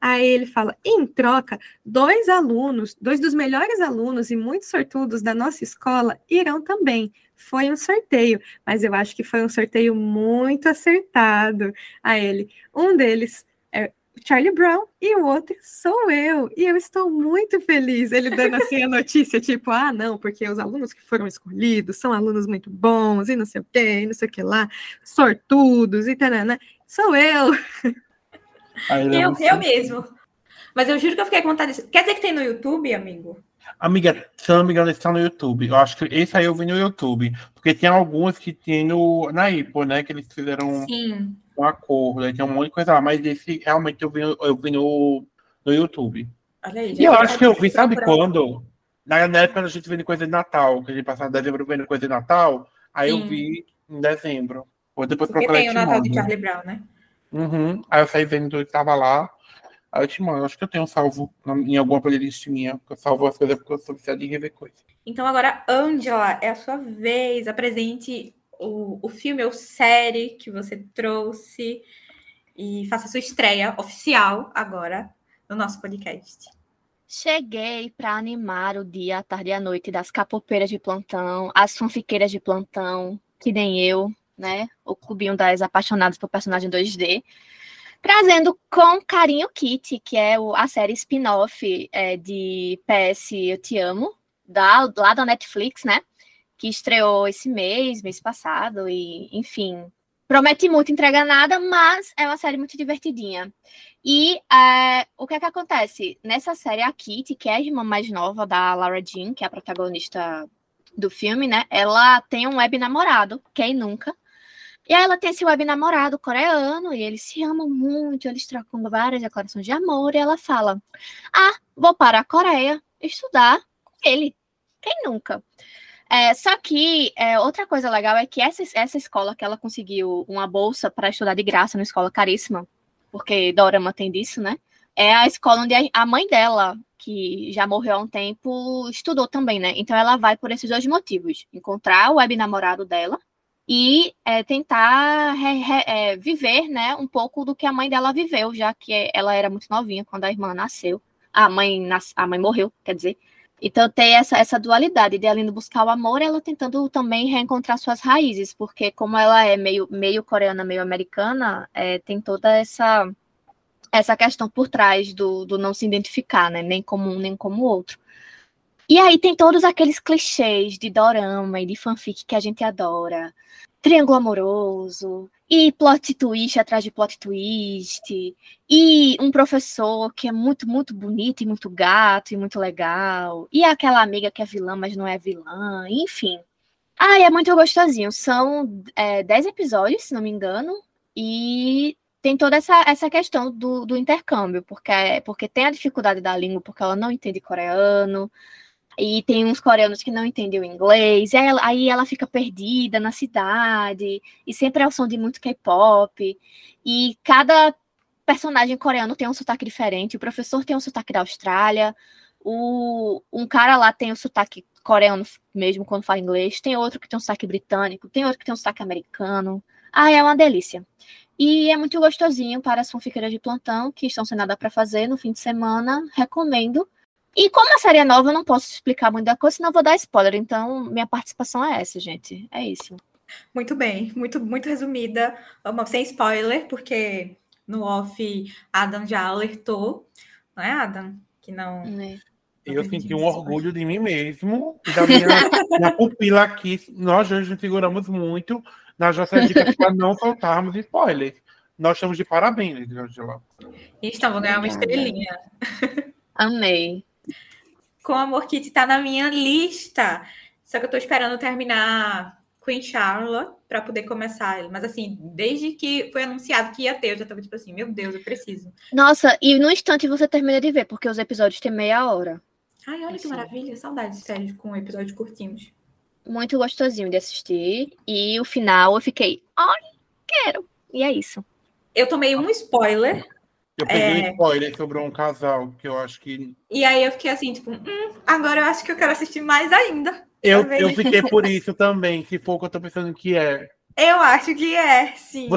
Aí ele fala: em troca, dois alunos, dois dos melhores alunos e muito sortudos da nossa escola irão também. Foi um sorteio, mas eu acho que foi um sorteio muito acertado. A ele, um deles é Charlie Brown e o outro sou eu. E eu estou muito feliz. Ele dando assim a notícia, tipo, ah, não, porque os alunos que foram escolhidos são alunos muito bons e não sei o quê, e não sei o que lá, sortudos e tal, né? Sou eu. eu, eu mesmo. Mas eu juro que eu fiquei com vontade de... Quer dizer que tem no YouTube, amigo? Amiga, se eu não me engano, está no YouTube. Eu acho que esse aí eu vi no YouTube. Porque tem alguns que tem no, na Apple, né? Que eles fizeram Sim. um acordo. Tem um monte de coisa lá. Mas esse realmente eu vi, eu vi no, no YouTube. Olha aí. E eu acho que eu vi, sabe quando? Na época a gente vendo coisa de Natal, que a gente passava dezembro vendo coisa de Natal. Aí Sim. eu vi em dezembro. Ou depois Porque tem o Natal de Charlie Brown, né? Uhum. Aí eu saí vendo que tava lá. Aí eu te mando, acho que eu tenho salvo em alguma playlist minha, que eu salvo as coisas porque eu sou viciado em rever coisas. Então agora, Angela, é a sua vez. Apresente o, o filme ou série que você trouxe e faça sua estreia oficial agora no nosso podcast. Cheguei para animar o dia, a tarde e a noite das capopeiras de plantão, as fanfiqueiras de plantão, que nem eu, né? O clubinho das apaixonadas por personagem 2D. Trazendo com carinho Kitty, que é a série spin-off é, de PS Eu Te Amo, da, lá da Netflix, né? Que estreou esse mês, mês passado, e enfim. Promete muito entregar nada, mas é uma série muito divertidinha. E é, o que é que acontece? Nessa série, a Kitty, que é a irmã mais nova da Laura Jean, que é a protagonista do filme, né? Ela tem um web namorado, quem nunca? E aí ela tem esse web namorado coreano e eles se amam muito, eles trocam várias declarações de amor e ela fala: Ah, vou para a Coreia estudar com ele. Quem nunca? É, só que é, outra coisa legal é que essa, essa escola que ela conseguiu uma bolsa para estudar de graça, uma escola caríssima, porque Dorama tem disso, né? É a escola onde a mãe dela, que já morreu há um tempo, estudou também, né? Então ela vai por esses dois motivos: encontrar o web namorado dela e é, tentar re, re, é, viver né, um pouco do que a mãe dela viveu, já que ela era muito novinha quando a irmã nasceu. A mãe, nas, a mãe morreu, quer dizer. Então tem essa, essa dualidade de ela indo buscar o amor, ela tentando também reencontrar suas raízes, porque como ela é meio, meio coreana, meio americana, é, tem toda essa essa questão por trás do, do não se identificar, né? Nem como um, nem como outro. E aí tem todos aqueles clichês de dorama e de fanfic que a gente adora triângulo amoroso, e plot twist atrás de plot twist, e um professor que é muito, muito bonito e muito gato e muito legal, e aquela amiga que é vilã, mas não é vilã, enfim. Ah, é muito gostosinho. São é, dez episódios, se não me engano, e tem toda essa, essa questão do, do intercâmbio, porque, porque tem a dificuldade da língua, porque ela não entende coreano, e tem uns coreanos que não entendem o inglês, aí ela, aí ela fica perdida na cidade, e sempre é o som de muito K-pop, e cada personagem coreano tem um sotaque diferente, o professor tem um sotaque da Austrália, o, um cara lá tem o sotaque coreano mesmo quando fala inglês, tem outro que tem um sotaque britânico, tem outro que tem um sotaque americano. Ah, é uma delícia. E é muito gostosinho para as fanfiqueiras de plantão que estão sem nada para fazer no fim de semana. Recomendo. E como a série é nova, eu não posso explicar muita coisa, senão eu vou dar spoiler. Então, minha participação é essa, gente. É isso. Muito bem, muito, muito resumida. Sem spoiler, porque no off Adam já alertou, não é, Adam? Que não. É. Eu senti um orgulho de mim mesmo, da minha, minha pupila aqui. Nós hoje nos seguramos muito nas nossas dicas para não soltarmos spoilers. Nós estamos de parabéns, Angela. Vou ganhar uma estrelinha. Amei. Com Amor Kitty tá na minha lista. Só que eu tô esperando terminar Queen Charlotte para poder começar ele. Mas assim, desde que foi anunciado que ia ter, eu já tava tipo assim, meu Deus, eu preciso. Nossa, e no instante você termina de ver, porque os episódios têm meia hora. Ai, olha que Assim. maravilha. Saudades de séries com episódios curtinhos. Muito gostosinho de assistir. E o final eu fiquei, ai, quero. E é isso. Eu tomei um spoiler Eu peguei É. um spoiler sobre um casal que eu acho que. e aí eu fiquei assim, tipo, hum, agora eu acho que eu quero assistir mais ainda. Eu, eu fiquei por isso também, se for o que eu tô pensando que é. Eu acho que é, sim.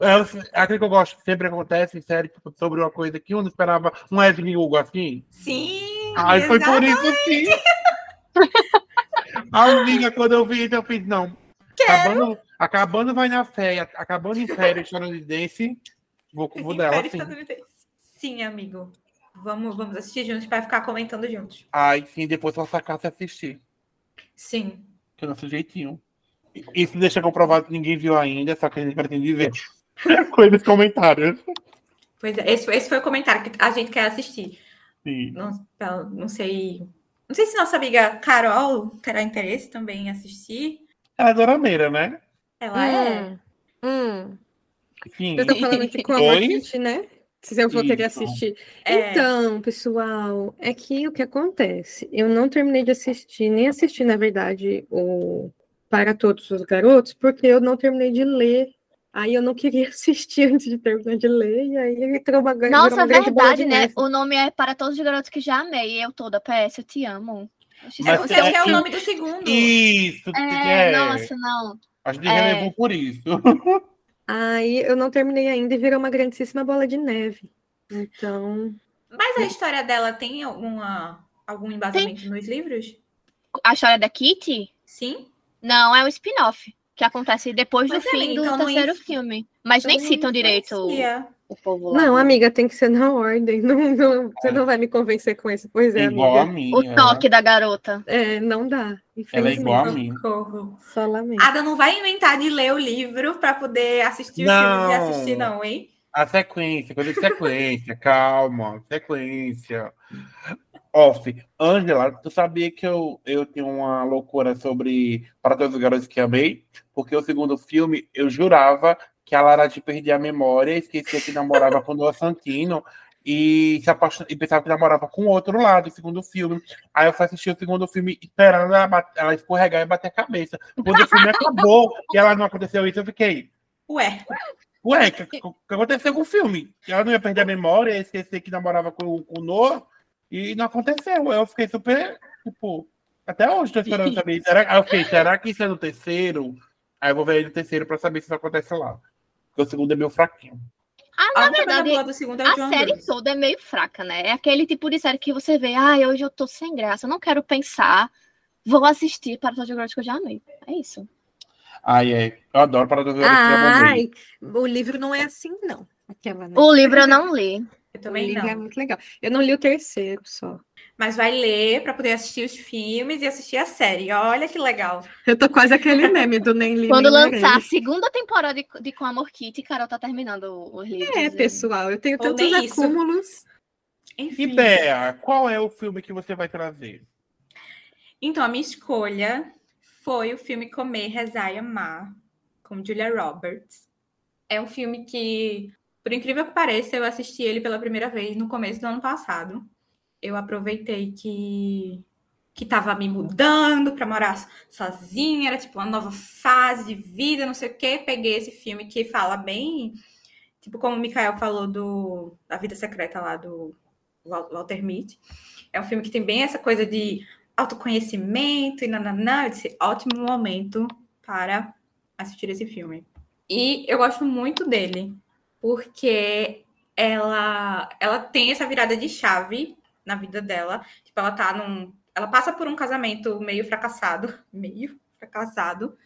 É, é aquilo que eu gosto, sempre acontece em série tipo, sobre uma coisa que um não esperava, um Evelyn Hugo assim. Sim. Ai, foi por isso sim. Amiga, quando eu vi isso, eu fiz, não. Acabando, acabando vai na fé, acabando em férias, estadunidense, vou com o dela, sim. Sim, amigo. Vamos, vamos assistir juntos para ficar comentando juntos. Ai, sim, depois só sacar se assistir. Sim. Que é o nosso jeitinho. Isso deixa comprovado que ninguém viu ainda, só que a gente pretende ver. Nos comentários. Pois é, esse, esse foi o comentário que a gente quer assistir. Sim. Não, não- sei. Não sei se nossa amiga Carol terá interesse também em assistir. Ela é dorameira, né? Ela é. Hum, hum. Sim. Eu tô falando de como Oi? a gente, né? Se eu vou querer assistir. É. Então, pessoal, é que o que acontece? Eu não terminei de assistir, nem assisti, na verdade, o Para Todos os Garotos, porque eu não terminei de ler. Aí eu não queria assistir antes de terminar de ler, e aí entrou uma, virou Nossa, uma grande verdade, de né? neve. O nome é Para Todos os Garotos que Já Amei. Eu toda, PS, eu te amo. Acho Mas Eu é que é o que- nome do segundo. Isso, É, é. nossa, não. A gente É. relevou por isso. Aí eu não terminei ainda e virou uma grandíssima bola de neve. Então, Mas a história dela tem alguma, algum embasamento nos livros? A história da Kitty? Sim? Não, é um spin-off. Que acontece depois Mas do é, fim do então não terceiro inf- filme. Mas Eu nem citam direito. O povo lá. não, amiga, tem que ser na ordem. Não, não- você não vai me convencer com isso. Pois é, igual a amiga. mim. O toque da garota. É, não dá. Ela é igual a mim. Socorro. Só lamento. Ada não vai inventar de ler o livro para poder assistir o filme e Não. assistir, não, hein? A sequência, coisa de sequência, calma, sequência. Off. Angela, tu sabia que eu, eu tenho uma loucura sobre Para Todos os Garotos que Amei? Porque o segundo filme, eu jurava que a Lara de perder a memória, esquecia que namorava com o Noah Santino e, se apaixon... e pensava que namorava com o outro lado, o segundo filme. Aí eu fui assistir o segundo filme esperando ela, bate- ela escorregar e bater a cabeça. Quando o filme acabou e ela não aconteceu isso, eu fiquei. Ué, Ué, o que, que- aconteceu com o filme? Ela não ia perder a memória, ia esquecer que namorava com, com o Noah, e não aconteceu. Eu fiquei super, tipo, até hoje tô esperando saber. Será, aí eu fiquei, será que isso é no terceiro? Aí eu vou ver aí no terceiro pra saber se isso acontece lá. Porque o segundo é meio fraquinho. Ah, na verdade, boa do segundo é o a John série Lewis. toda é meio fraca, né? É aquele tipo de série que você vê, ai, hoje eu tô sem graça, não quero pensar, vou assistir para que eu já amei. É isso. Ai, é. Eu adoro para dos Ai, o livro não é assim, não. Aquela, né? O livro eu não li. Eu O também livro é não. muito legal. Eu não li o terceiro só. Mas vai ler para poder assistir os filmes e assistir a série. Olha que legal. Eu tô quase aquele meme do Nem Li, Quando nem lançar a segunda temporada de, de Com Amor Kitty, Carol tá terminando os livros. É, pessoal, eu tenho Ou tantos nem isso. acúmulos. Enfim. Bea, qual é o filme que você vai trazer? Então, a minha escolha foi o filme Comer, Rezar e Amar, com Julia Roberts. É um filme que, por incrível que pareça, eu assisti ele pela primeira vez no começo do ano passado. Eu aproveitei que que tava me mudando para morar sozinha, era tipo uma nova fase de vida, não sei o quê. Peguei esse filme que fala bem, tipo como o Mikael falou do da vida secreta lá do Wal- Walter Mitty. É um filme que tem bem essa coisa de autoconhecimento e nananã. Eu disse, ótimo momento para assistir esse filme. E eu gosto muito dele, porque ela, ela tem essa virada de chave na vida dela. Tipo, ela tá num. Ela passa por um casamento meio fracassado. Meio fracassado.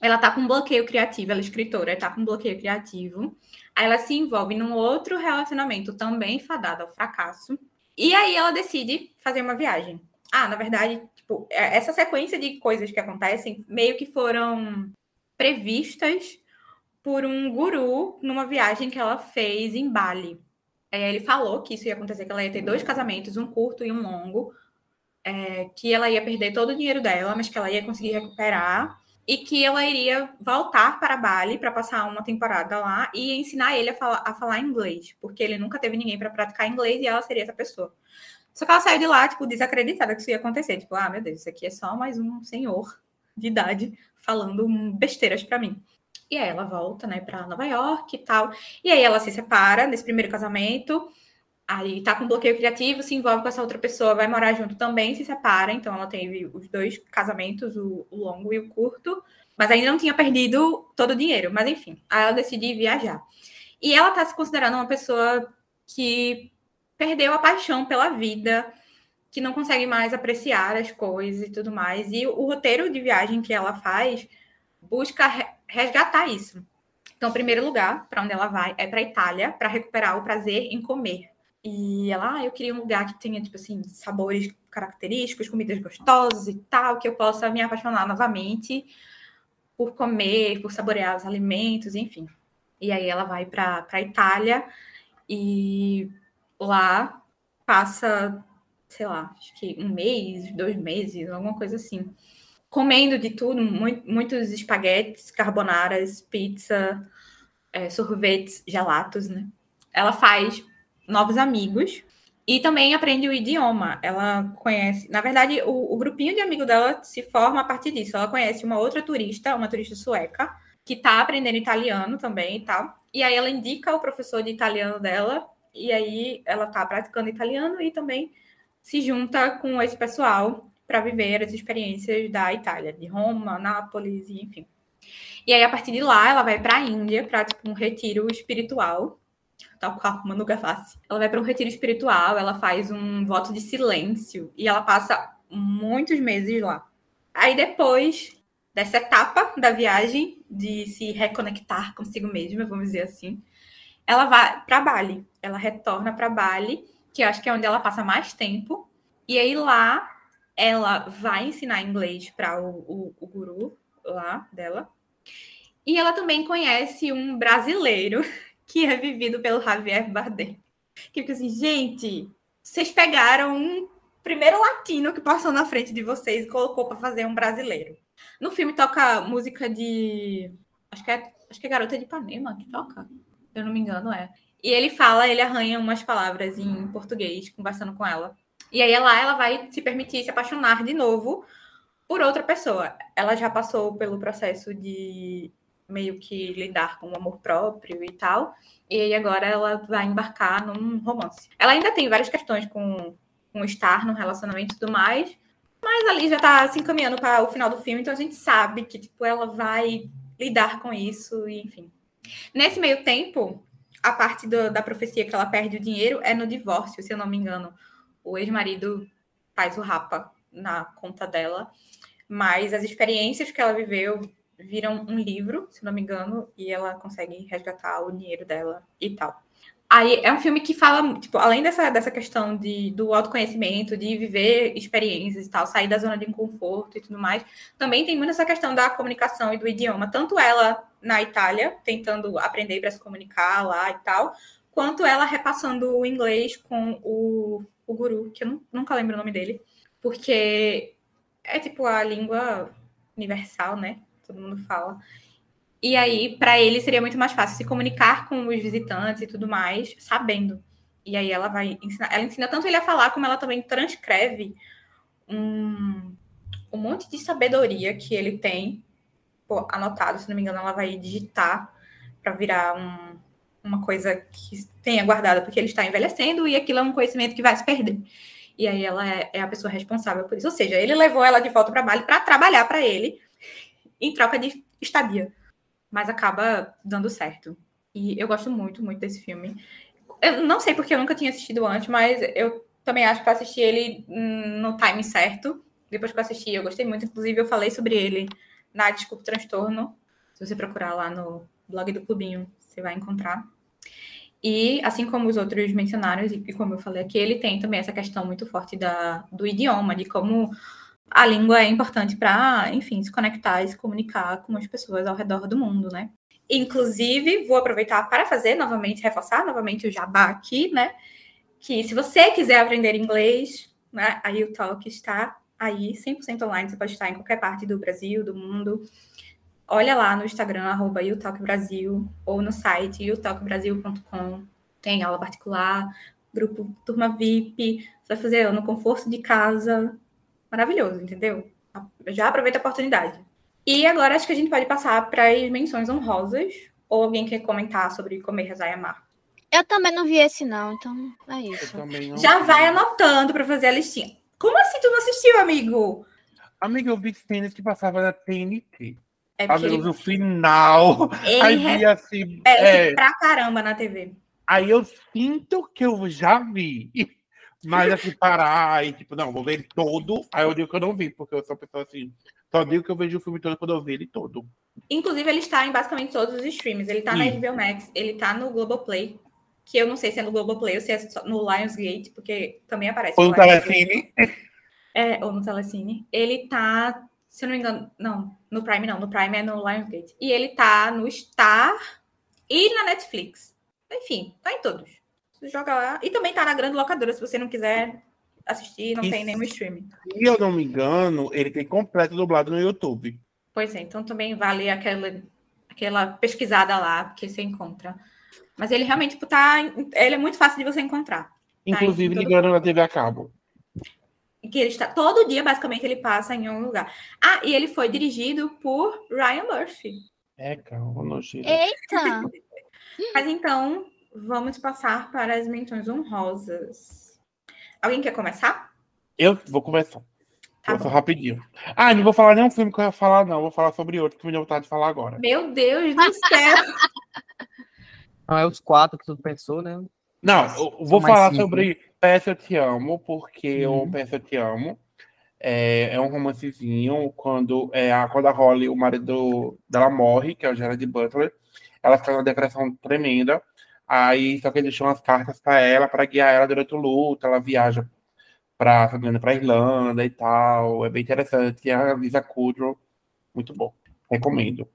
Ela tá com bloqueio criativo, ela é escritora, tá com bloqueio criativo. Aí ela se envolve num outro relacionamento também fadado ao fracasso. E aí ela decide fazer uma viagem. Ah, na verdade, tipo, é- essa sequência de coisas que acontecem meio que foram previstas por um guru numa viagem que ela fez em Bali. Aí ele falou que isso ia acontecer, que ela ia ter dois casamentos, um curto e um longo, é, que ela ia perder todo o dinheiro dela, mas que ela ia conseguir recuperar e que ela iria voltar para Bali para passar uma temporada lá e ensinar ele a falar, a falar inglês, porque ele nunca teve ninguém para praticar inglês e ela seria essa pessoa. Só que ela saiu de lá, tipo, desacreditada que isso ia acontecer. Tipo, ah, meu Deus, isso aqui é só mais um senhor de idade falando besteiras para mim. E aí ela volta, né, para Nova York e tal. E aí ela se separa nesse primeiro casamento. Aí tá com bloqueio criativo, se envolve com essa outra pessoa, vai morar junto também, se separa. Então ela teve os dois casamentos, o, o longo e o curto. Mas ainda não tinha perdido todo o dinheiro. Mas enfim, aí ela decide viajar. E ela tá se considerando uma pessoa que perdeu a paixão pela vida, que não consegue mais apreciar as coisas e tudo mais. E o roteiro de viagem que ela faz busca resgatar isso. Então, o primeiro lugar para onde ela vai é para Itália, para recuperar o prazer em comer. E ela, ah, eu queria um lugar que tenha, tipo assim, sabores característicos, comidas gostosas e tal, que eu possa me apaixonar novamente por comer, por saborear os alimentos, enfim. E aí ela vai para a Itália e lá passa, sei lá, acho que um mês, dois meses, alguma coisa assim. Comendo de tudo, mui- muitos espaguetes, carbonaras, pizza, eh, sorvetes, gelatos, né? Ela faz novos amigos e também aprende o idioma. Ela conhece, na verdade, o, o grupinho de amigo dela se forma a partir disso. Ela conhece uma outra turista, uma turista sueca, que tá aprendendo italiano também e tal. E aí ela indica o professor de italiano dela, e aí ela tá praticando italiano e também se junta com esse pessoal para viver as experiências da Itália, de Roma, Nápoles, enfim. E aí, a partir de lá, ela vai para a Índia para tipo, um retiro espiritual, tal qual Manu Gavassi. Ela vai para um retiro espiritual, ela faz um voto de silêncio e ela passa muitos meses lá. Aí, depois dessa etapa da viagem, de se reconectar consigo mesma, vamos dizer assim, ela vai para Bali. Ela retorna para Bali, que eu acho que é onde ela passa mais tempo. E aí lá ela vai ensinar inglês para o, o, o guru lá dela. E ela também conhece um brasileiro que é vivido pelo Javier Bardem. Que fica assim, gente, vocês pegaram um primeiro latino que passou na frente de vocês e colocou para fazer um brasileiro. No filme toca música de. Acho que é, acho que é Garota de Ipanema que toca. Se eu não me engano, é. E ele fala, ele arranha umas palavras em português, conversando com ela. E aí lá ela vai se permitir se apaixonar de novo por outra pessoa. Ela já passou pelo processo de meio que lidar com o amor próprio e tal. E aí agora ela vai embarcar num romance. Ela ainda tem várias questões com, com estar no relacionamento e tudo mais. Mas ali já tá se encaminhando para o final do filme, então a gente sabe que tipo, ela vai lidar com isso, e enfim. Nesse meio tempo, a parte do, da profecia que ela perde o dinheiro é no divórcio, se eu não me engano. O ex-marido faz o rapa na conta dela, mas as experiências que ela viveu viram um livro, se não me engano, e ela consegue resgatar o dinheiro dela e tal. Aí é um filme que fala, tipo, além dessa, dessa questão de, do autoconhecimento, de viver experiências e tal, sair da zona de conforto e tudo mais, também tem muito essa questão da comunicação e do idioma. Tanto ela na Itália, tentando aprender para se comunicar lá e tal, quanto ela repassando o inglês com o, o guru, que eu nunca lembro o nome dele, porque é tipo a língua universal, né? Todo mundo fala. E aí, para ele, seria muito mais fácil se comunicar com os visitantes e tudo mais, sabendo. E aí ela vai ensinar. Ela ensina tanto ele a falar, como ela também transcreve um, um monte de sabedoria que ele tem pô, anotado, se não me engano, ela vai digitar para virar um, uma coisa que tenha guardada, porque ele está envelhecendo e aquilo é um conhecimento que vai se perder. E aí ela é, é a pessoa responsável por isso. Ou seja, ele levou ela de volta para Bali para trabalhar para ele em troca de estadia mas acaba dando certo. E eu gosto muito, muito desse filme. Eu não sei porque eu nunca tinha assistido antes, mas eu também acho que eu assisti ele no time certo. Depois que eu assisti, eu gostei muito. Inclusive, eu falei sobre ele na Desculpa Transtorno. Se você procurar lá no blog do Clubinho, você vai encontrar. E, assim como os outros mencionaram, e como eu falei aqui, ele tem também essa questão muito forte da, do idioma, de como a língua é importante para, enfim, se conectar e se comunicar com as pessoas ao redor do mundo, né? Inclusive, vou aproveitar para fazer novamente, reforçar novamente o jabá aqui, né? Que se você quiser aprender inglês, né, a UTalk está aí 100% online, você pode estar em qualquer parte do Brasil, do mundo. Olha lá no Instagram, arroba Brasil, ou no site utalkbrasil.com. Tem aula particular, grupo turma VIP, você vai fazer no conforto de casa, maravilhoso, entendeu? Já aproveita a oportunidade. E agora acho que a gente pode passar para as menções honrosas. Ou alguém quer comentar sobre comer, rezar e amar? Eu também não vi esse, não, então é isso. Já vi. vai anotando para fazer a listinha. Como assim tu não assistiu, amigo? Amigo, eu vi cenas que passava na TNT. É porque ele... no final. Ele aí re... assim. É, é, pra caramba na TV. Aí eu sinto que eu já vi. Mas assim, parar e tipo, não, vou ver ele todo. Aí eu digo que eu não vi, porque eu sou uma pessoa assim. Só digo que eu vejo o filme todo quando eu vi ele todo. Inclusive, ele está em basicamente todos os streams. Ele está na HBO Max, ele está no Globoplay. Que eu não sei se é no Globoplay ou se é no Lionsgate, porque também aparece. Ou no Telecine. É, ou no Telecine. Ele tá, se eu não me engano, não, no Prime não, no Prime é no Lionsgate. E ele tá no Star e na Netflix. Enfim, tá em todos joga lá. E também tá na grande locadora, se você não quiser assistir, não e tem nenhum streaming. Se eu não me engano, ele tem completo dublado no YouTube. Pois é, então também vale aquela, aquela pesquisada lá, porque você encontra. Mas ele realmente tipo, tá. Ele é muito fácil de você encontrar. Tá? Inclusive todo... ligando na TV a cabo. Que ele está todo dia, basicamente, ele passa em um lugar. Ah, e ele foi dirigido por Ryan Murphy. É, calma, Eita! Mas então, Vamos passar para as menções honrosas. Alguém quer começar? Eu vou começar. Tá vou rapidinho. Ah, não vou falar nenhum filme que eu ia falar, não. Vou falar sobre outro que me deu vontade de falar agora. Meu Deus do céu! Não, é os quatro que tu pensou, né? Não, eu vou falar simples. sobre Peça Eu Te Amo, porque uhum. o Peça Eu Te Amo é, é um romancezinho quando, é, a, quando a Holly, o marido dela morre, que é o Gerard Butler, ela fica numa depressão tremenda. Aí só que ele deixou umas cartas para ela para guiar ela durante o luto. Ela viaja para para Irlanda e tal. É bem interessante. E a Lisa Kudrow, muito bom. Recomendo.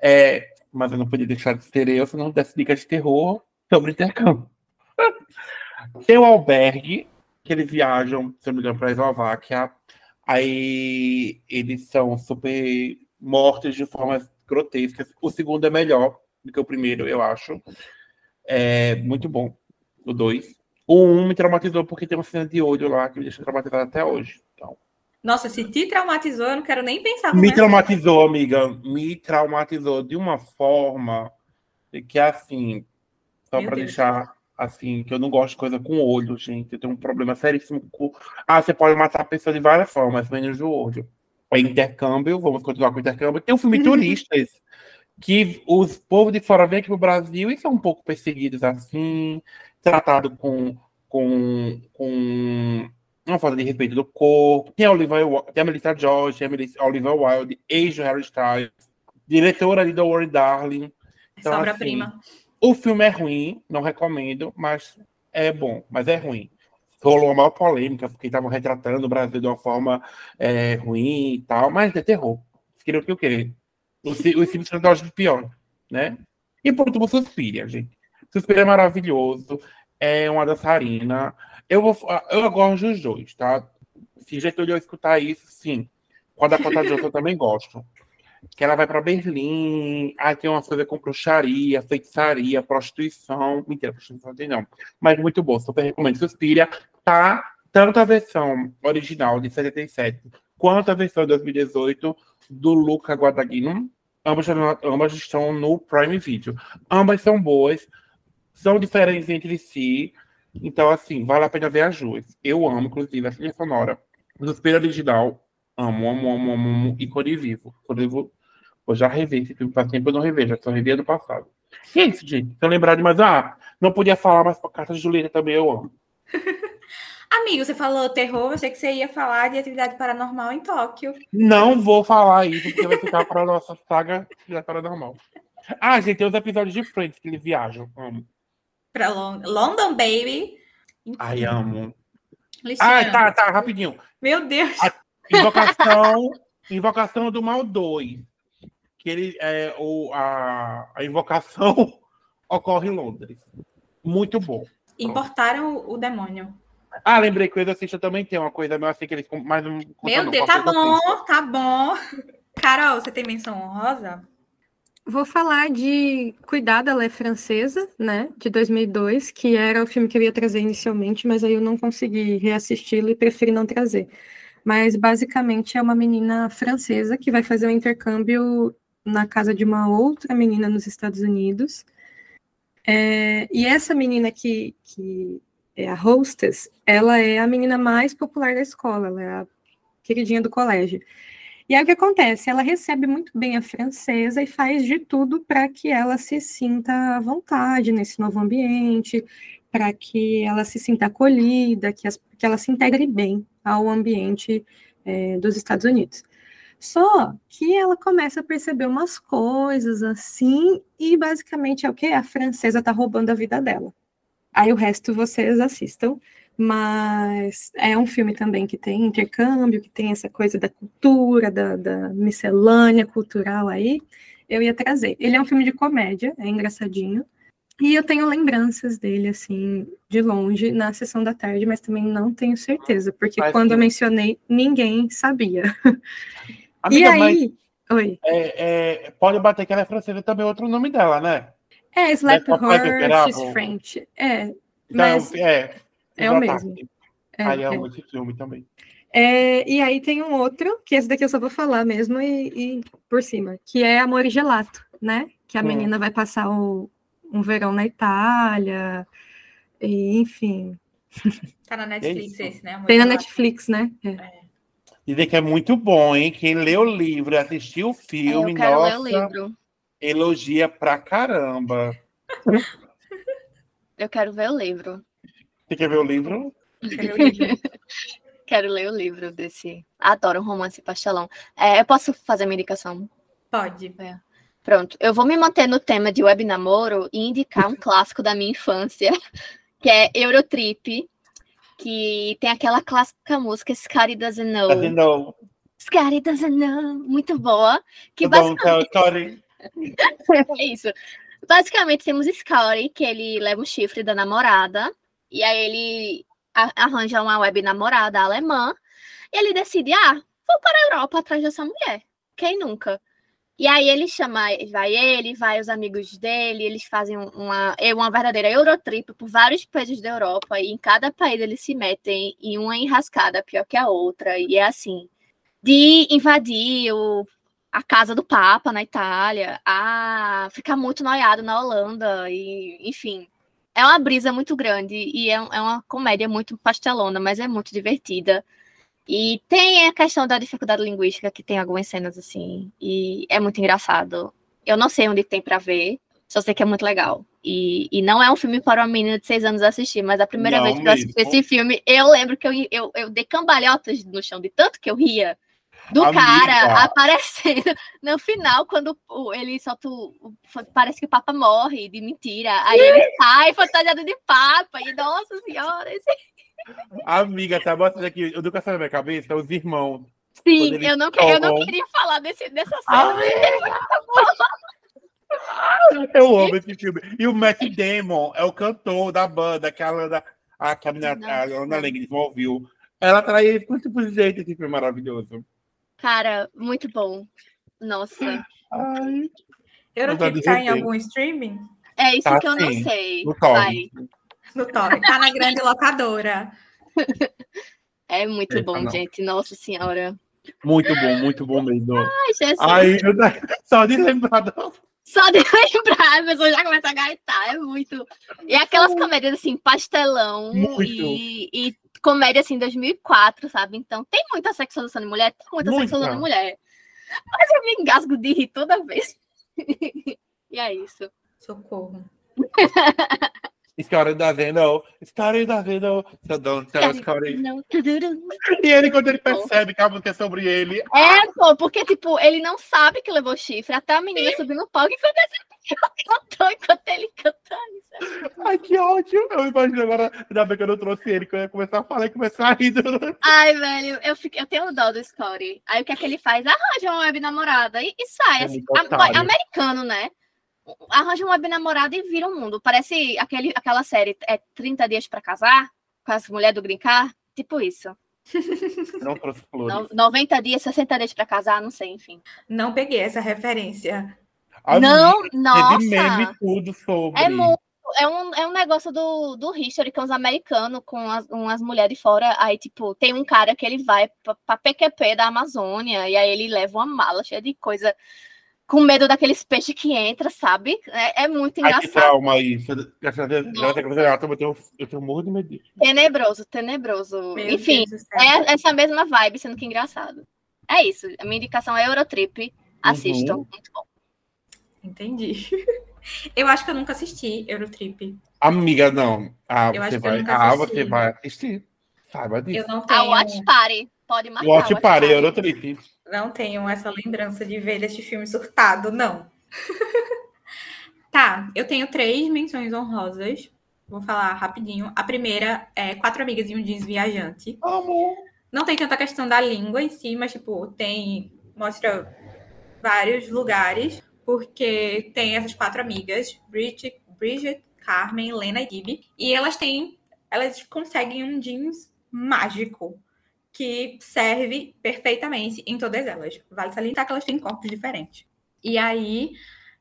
É, mas eu não podia deixar de ser eu se não desse dicas de terror sobre intercâmbio. Tem o albergue, que eles viajam, se não me engano, para a Eslováquia. Aí eles são super mortos de formas grotescas. O segundo é melhor do que o primeiro, eu acho. É muito bom. O 2. O 1 um me traumatizou porque tem uma cena de olho lá que me deixa traumatizado até hoje. Então. Nossa, se te traumatizou, eu não quero nem pensar. Me traumatizou, amiga. Me traumatizou de uma forma que, assim, só para deixar assim, que eu não gosto de coisa com olho, gente. Eu tenho um problema seríssimo com. Ah, você pode matar a pessoa de várias formas, menos o olho. É intercâmbio, vamos continuar com o intercâmbio. Tem um filme Turistas, que os povos de fora vêm aqui para o Brasil e são um pouco perseguidos assim, tratados com, com, com uma falta de respeito do corpo. Tem a, Olivia, tem a Melissa George, tem a Olivia Wilde, ex Harry Styles, diretora ali do Worry Darling. Então, Sobra-prima. Assim, O filme é ruim, não recomendo, mas é bom, mas é ruim. Rolou uma maior polêmica, porque estavam retratando o Brasil de uma forma é, ruim e tal, mas é terror. Queriam o que eu queria. Os filmes são de pior, né? E por último, Suspiria, gente. Suspiria é maravilhoso, é uma dançarina. Eu, vou, eu gosto dos dois, tá? Se jeito de eu escutar isso, sim. Quando a Cota Johnson eu também gosto que ela vai para Berlim, aí tem uma coisa com bruxaria, feitiçaria, prostituição. Mentira, prostituição não. Mas muito boa, super recomendo. Suspiria, tá tanto a versão original de 77 quanto a versão de 2018 do Luca Guadagnino. Ambas, ambas estão no Prime Video. Ambas são boas, são diferentes entre si. Então, assim, vale a pena ver as duas. Eu amo, inclusive, a trilha sonora. Suspiro original, amo, amo, amo, amo, amo, ícone vivo. Vou, vou já rever esse filme faz tempo, eu não revejo, só revi ano passado. E é isso, gente. Se eu lembrar de mais, ah, não podia falar, mas a carta de Julieta também eu amo. Amigo, você falou terror, achei que você ia falar de atividade paranormal em Tóquio. Não vou falar isso, porque vai ficar para a nossa saga atividade paranormal. Ah, gente, tem os episódios de Friends que eles viajam. Amo. Pra London Baby. Ai, amo. Ah, tá, tá, rapidinho. Meu Deus. A invocação, invocação do mal 2. Que ele, é, o, a, a invocação ocorre em Londres. Muito bom. Importaram o, o demônio. Ah, lembrei que o Exorcista também tem uma coisa meio assim que eles mais um. Meu Deus, tá bom, tá bom. Carol, você tem menção honrosa? Vou falar de Cuidado, ela é francesa, né? De 2002, que era o filme que eu ia trazer inicialmente, mas aí eu não consegui reassisti-lo e preferi não trazer. Mas basicamente é uma menina francesa que vai fazer um intercâmbio na casa de uma outra menina nos Estados Unidos. É, e essa menina que, que é a hostess, ela é a menina mais popular da escola, ela é a queridinha do colégio. E aí o que acontece? Ela recebe muito bem a francesa e faz de tudo para que ela se sinta à vontade nesse novo ambiente, para que ela se sinta acolhida, que, as, que ela se integre bem ao ambiente é, dos Estados Unidos. Só que ela começa a perceber umas coisas assim, e basicamente é o que? A francesa está roubando a vida dela. Aí o resto vocês assistam. Mas é um filme também que tem intercâmbio, que tem essa coisa da cultura, da, da miscelânea cultural aí. Eu ia trazer. Ele é um filme de comédia, é engraçadinho. E eu tenho lembranças dele, assim, de longe, na sessão da tarde, mas também não tenho certeza, porque mas, quando eu mencionei, ninguém sabia. Amiga, e aí. Oi. É, é, pode bater que ela é francesa também, outro nome dela, né? É, Slap Her, She's French. É. Então, mas é, é o mesmo. É, aí é, é. esse filme também. É, e aí tem um outro, que esse daqui eu só vou falar mesmo e, e por cima, que é Amor e Gelato, né? Que a hum. menina vai passar o, um verão na Itália, e, enfim. Tá na Netflix é esse, né? Amor tem na Netflix, né? É. é. Dizem que é muito bom, hein? Quem lê o livro, assistiu o filme, eu quero nossa, ler o livro elogia pra caramba. Eu quero ver o livro. Você quer ver o livro? Quero, o livro. quero ler o livro desse. Adoro um romance pastelão. É, eu posso fazer minha indicação? Pode. É. Pronto, eu vou me manter no tema de web namoro e indicar um clássico da minha infância, que é Eurotrip, que tem aquela clássica música Scotty Doesn't Know. Doesn't know. Scotty Doesn't Know, muito boa. Que basicamente... é isso. Basicamente, temos Scotty, que ele leva o chifre da namorada, e aí ele arranja uma web namorada alemã, e ele decide, ah, vou para a Europa atrás dessa mulher. Quem nunca? E aí ele chama, vai ele, vai os amigos dele, eles fazem uma, é uma verdadeira Eurotrip por vários países da Europa, e em cada país eles se metem em uma enrascada pior que a outra, e é assim, de invadir o a casa do Papa na Itália, a ficar muito noiado na Holanda, e enfim. É uma brisa muito grande e é, é uma comédia muito pastelona, mas é muito divertida. E tem a questão da dificuldade linguística, que tem algumas cenas assim, e é muito engraçado. Eu não sei onde tem para ver, só sei que é muito legal. E, e não é um filme para uma menina de seis anos assistir, mas a primeira não vez que eu assisti esse filme, eu lembro que eu, eu, eu dei cambalhotas no chão de tanto que eu ria. do Amiga. cara aparecendo no final, quando ele solta o- Parece que o Papa morre de mentira. Aí ele sai fantasiado de Papa. E nossa senhora, esse... Amiga, tá botando aqui, eu nunca saio na minha cabeça, os irmãos. sim, eu não, eu não queria falar desse, dessa cena. Eu amo esse filme. E o Matt Damon é o cantor da banda, que é a Lana, a, que a, menina- a. Lana Lang desenvolveu. Ela traz ele com tipo de jeito, esse filme maravilhoso. Cara, muito bom. Nossa. Ai, Eurotrip Vontade tá em algum streaming? É isso Tá que eu não sei. no Vai. No Torre. Tá na grande locadora. É muito É, bom, tá não. gente. Nossa senhora. Muito bom, muito bom mesmo. Ai, Jesus. Ai, eu, só de lembrar do- Só de lembrar, a pessoa já começa a gaitar. É muito. E aquelas comédias assim, pastelão Muito. e, e comédia assim, 2004, sabe? Então tem muita sexualização de mulher, tem muita, Muita. sexualização de mulher. Mas eu me engasgo de rir toda vez. e é isso. Socorro. História da Zeno, história da Zeno, so don't tell story. E ele, quando ele percebe que a música é sobre ele, É, pô, porque, tipo, ele não sabe que levou chifre. Até a menina subir no palco e cantar enquanto ele canta. Isso é ai que ódio. Eu imagino agora, ainda bem que eu não trouxe ele, que eu ia começar a falar e começar a rir. do- Ai, velho, eu, fico, eu tenho dó do Scotty. Aí o que é que ele faz? Arranja uma web namorada e, e sai. É assim. A- americano, né? Arranja uma web namorada e vira o mundo. Parece aquele, aquela série, é 30 dias pra casar, com as mulheres do Brincar. Tipo isso. Não trouxe flores. No- 90 dias, 60 dias pra casar, não sei, enfim. Não peguei essa referência. Amiga, não, nossa. meme tudo sobre. É muito. É um, é um negócio do, do History, que é uns americanos com as, umas mulheres de fora. Aí, tipo, tem um cara que ele vai pra, pra PQP da Amazônia, e aí ele leva uma mala cheia de coisa, com medo daqueles peixes que entra, sabe? É, é muito Ai, que engraçado. trauma isso. Graças a Deus, graças a Deus, eu tenho, eu tenho morro de medo. Tenebroso, tenebroso. Meu Enfim, é essa mesma vibe, sendo que engraçado. É isso. A minha indicação é Eurotrip. Assistam. Uhum. Muito bom. Entendi. Eu acho que eu nunca assisti Eurotrip. Amiga, não. Ah, Eu você eu vai, nunca ah, você vai assistir. Saiba Eu disso. não tenho, A Watch Party. Pode marcar. Watch Watch Party, Party. Eurotrip. Não tenho essa lembrança de ver este filme surtado, não. tá, eu tenho três menções honrosas. Vou falar rapidinho. A primeira é Quatro Amigas e um Jeans Viajante. Amor. Não tem tanta questão da língua em si, mas, tipo, tem. Mostra vários lugares, porque tem essas quatro amigas, Bridget, Bridget Carmen, Lena e Gibby, e elas têm. Elas conseguem um jeans mágico que serve perfeitamente em todas elas. Vale salientar que elas têm corpos diferentes. E aí.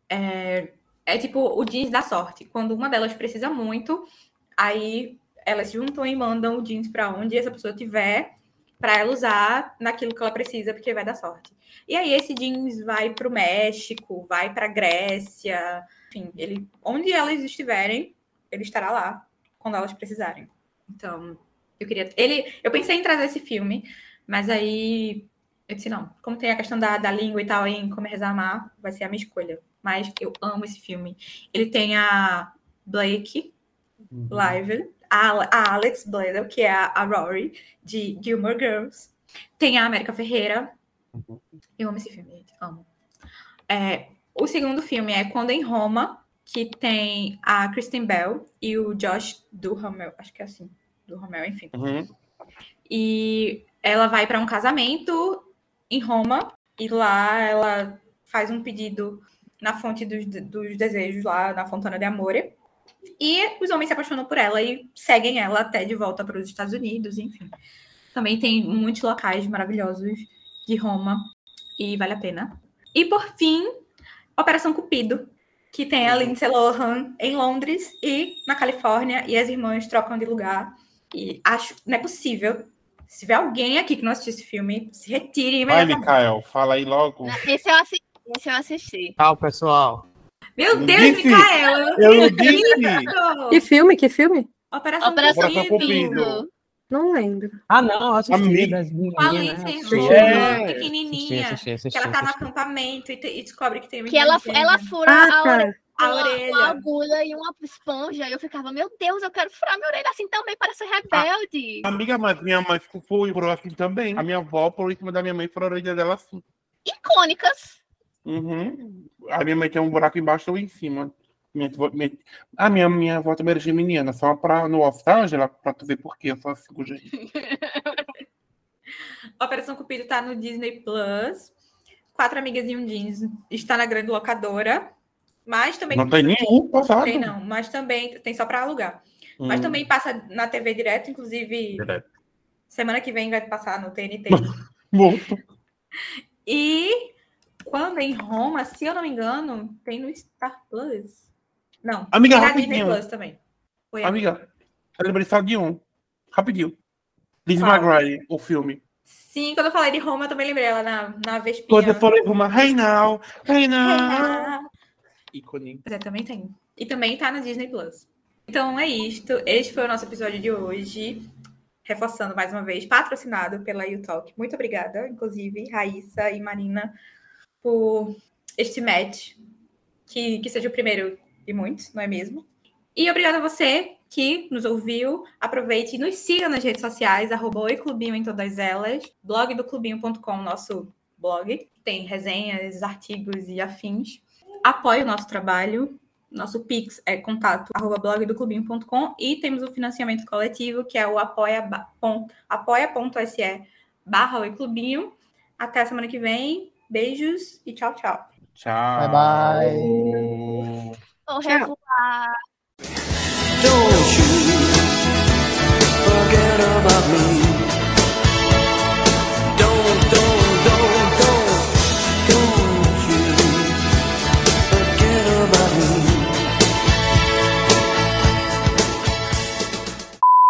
É, é tipo o jeans da sorte. Quando uma delas precisa muito, aí elas juntam e mandam o jeans para onde essa pessoa tiver para ela usar naquilo que ela precisa, porque vai dar sorte. E aí esse jeans vai para o México, vai para Grécia, enfim, ele, onde elas estiverem, ele estará lá quando elas precisarem. Então, eu queria, ele, eu pensei em trazer esse filme, mas aí eu disse não, como tem a questão da, da língua e tal em Como Rezar Amar, vai ser a minha escolha. Mas eu amo esse filme. Ele tem a Blake Lively, a, a Alex Bledel, que é a, a Rory, de Gilmore Girls. Tem a América Ferreira. Uhum. Eu amo esse filme, gente. Amo. É, o segundo filme é Quando em Roma, que tem a Kristen Bell e o Josh Duhamel. Acho que é assim. Duhamel, enfim. Uhum. E ela vai para um casamento em Roma e lá ela faz um pedido na fonte dos, dos desejos lá na Fontana de Amore. E os homens se apaixonam por ela e seguem ela até de volta para os Estados Unidos, enfim. Também tem muitos locais maravilhosos de Roma e vale a pena. E por fim, Operação Cupido, que tem a Lindsay Lohan em Londres e na Califórnia e as irmãs trocam de lugar. E acho, não é possível. Se tiver alguém aqui que não assistiu esse filme, se retire Vai. Mikael, fala aí logo. Esse eu assisti. Esse eu assisti. Tchau, pessoal. Meu Não Deus, disse? Micaela! eu Eu não disse! Que filme? Que filme? Operação, Operação Cupido. Cupido. Não lembro. Ah, não, eu assisti Amiga. das Com a né? Assisti, É. pequenininha. assisti, assisti, Que ela tá no acampamento e, te- e descobre que tem uma Que ela, ela fura Ah, a, tá. A uma, orelha. uma agulha e uma esponja. E eu ficava, meu Deus, eu quero furar minha orelha assim também para ser rebelde. Amiga, mas minha mãe foi por assim também. A minha avó, por em cima da minha mãe, foi a orelha dela assim. Icônicas. Uhum. A minha mãe tem um buraco embaixo ou em cima. Minha, minha, a minha, minha avó também era geminiana, só pra, no off, tá, Angela? Pra tu ver por quê, eu sou assim com jeito. Operação Cupido tá no Disney Plus. Quatro Amigas e um Jeans está na grande locadora. Mas também. Não tem nenhum passado. Tem não, mas também tem só para alugar. Mas Hum, também passa na TV direto, inclusive direto. semana que vem vai passar no TNT. Morto. e quando em Roma, se eu não me engano, tem no Star Plus. Não, Amiga, tem na Disney rapidinho. Plus também. Foi Amiga, eu lembrei só de um. Rapidinho. Liz. McGuire, o filme. Sim, quando eu falei de Roma, eu também lembrei ela na, na Vespinha. Quando eu falei uma Hey now, Hey now. Ah, Ícone. Pois é, também tem. E também tá na Disney Plus. Então é isto. Este foi o nosso episódio de hoje. Reforçando mais uma vez, patrocinado pela YouTalk. Muito obrigada, inclusive, Raíssa e Marina, por este match. Que, que seja o primeiro de muitos, não é mesmo? E obrigada a você que nos ouviu. Aproveite e nos siga nas redes sociais, arroba Clubinho em todas elas. Blog do Clubinho.com, nosso blog. Tem resenhas, artigos e afins apoie o nosso trabalho. Nosso Pix é contato arroba blogdoclubinho.com e temos o financiamento coletivo, que é o apoia.se barra Oi Clubinho. Até a semana que vem. Beijos e tchau, tchau. Tchau. Bye, bye. Don't you forget about me.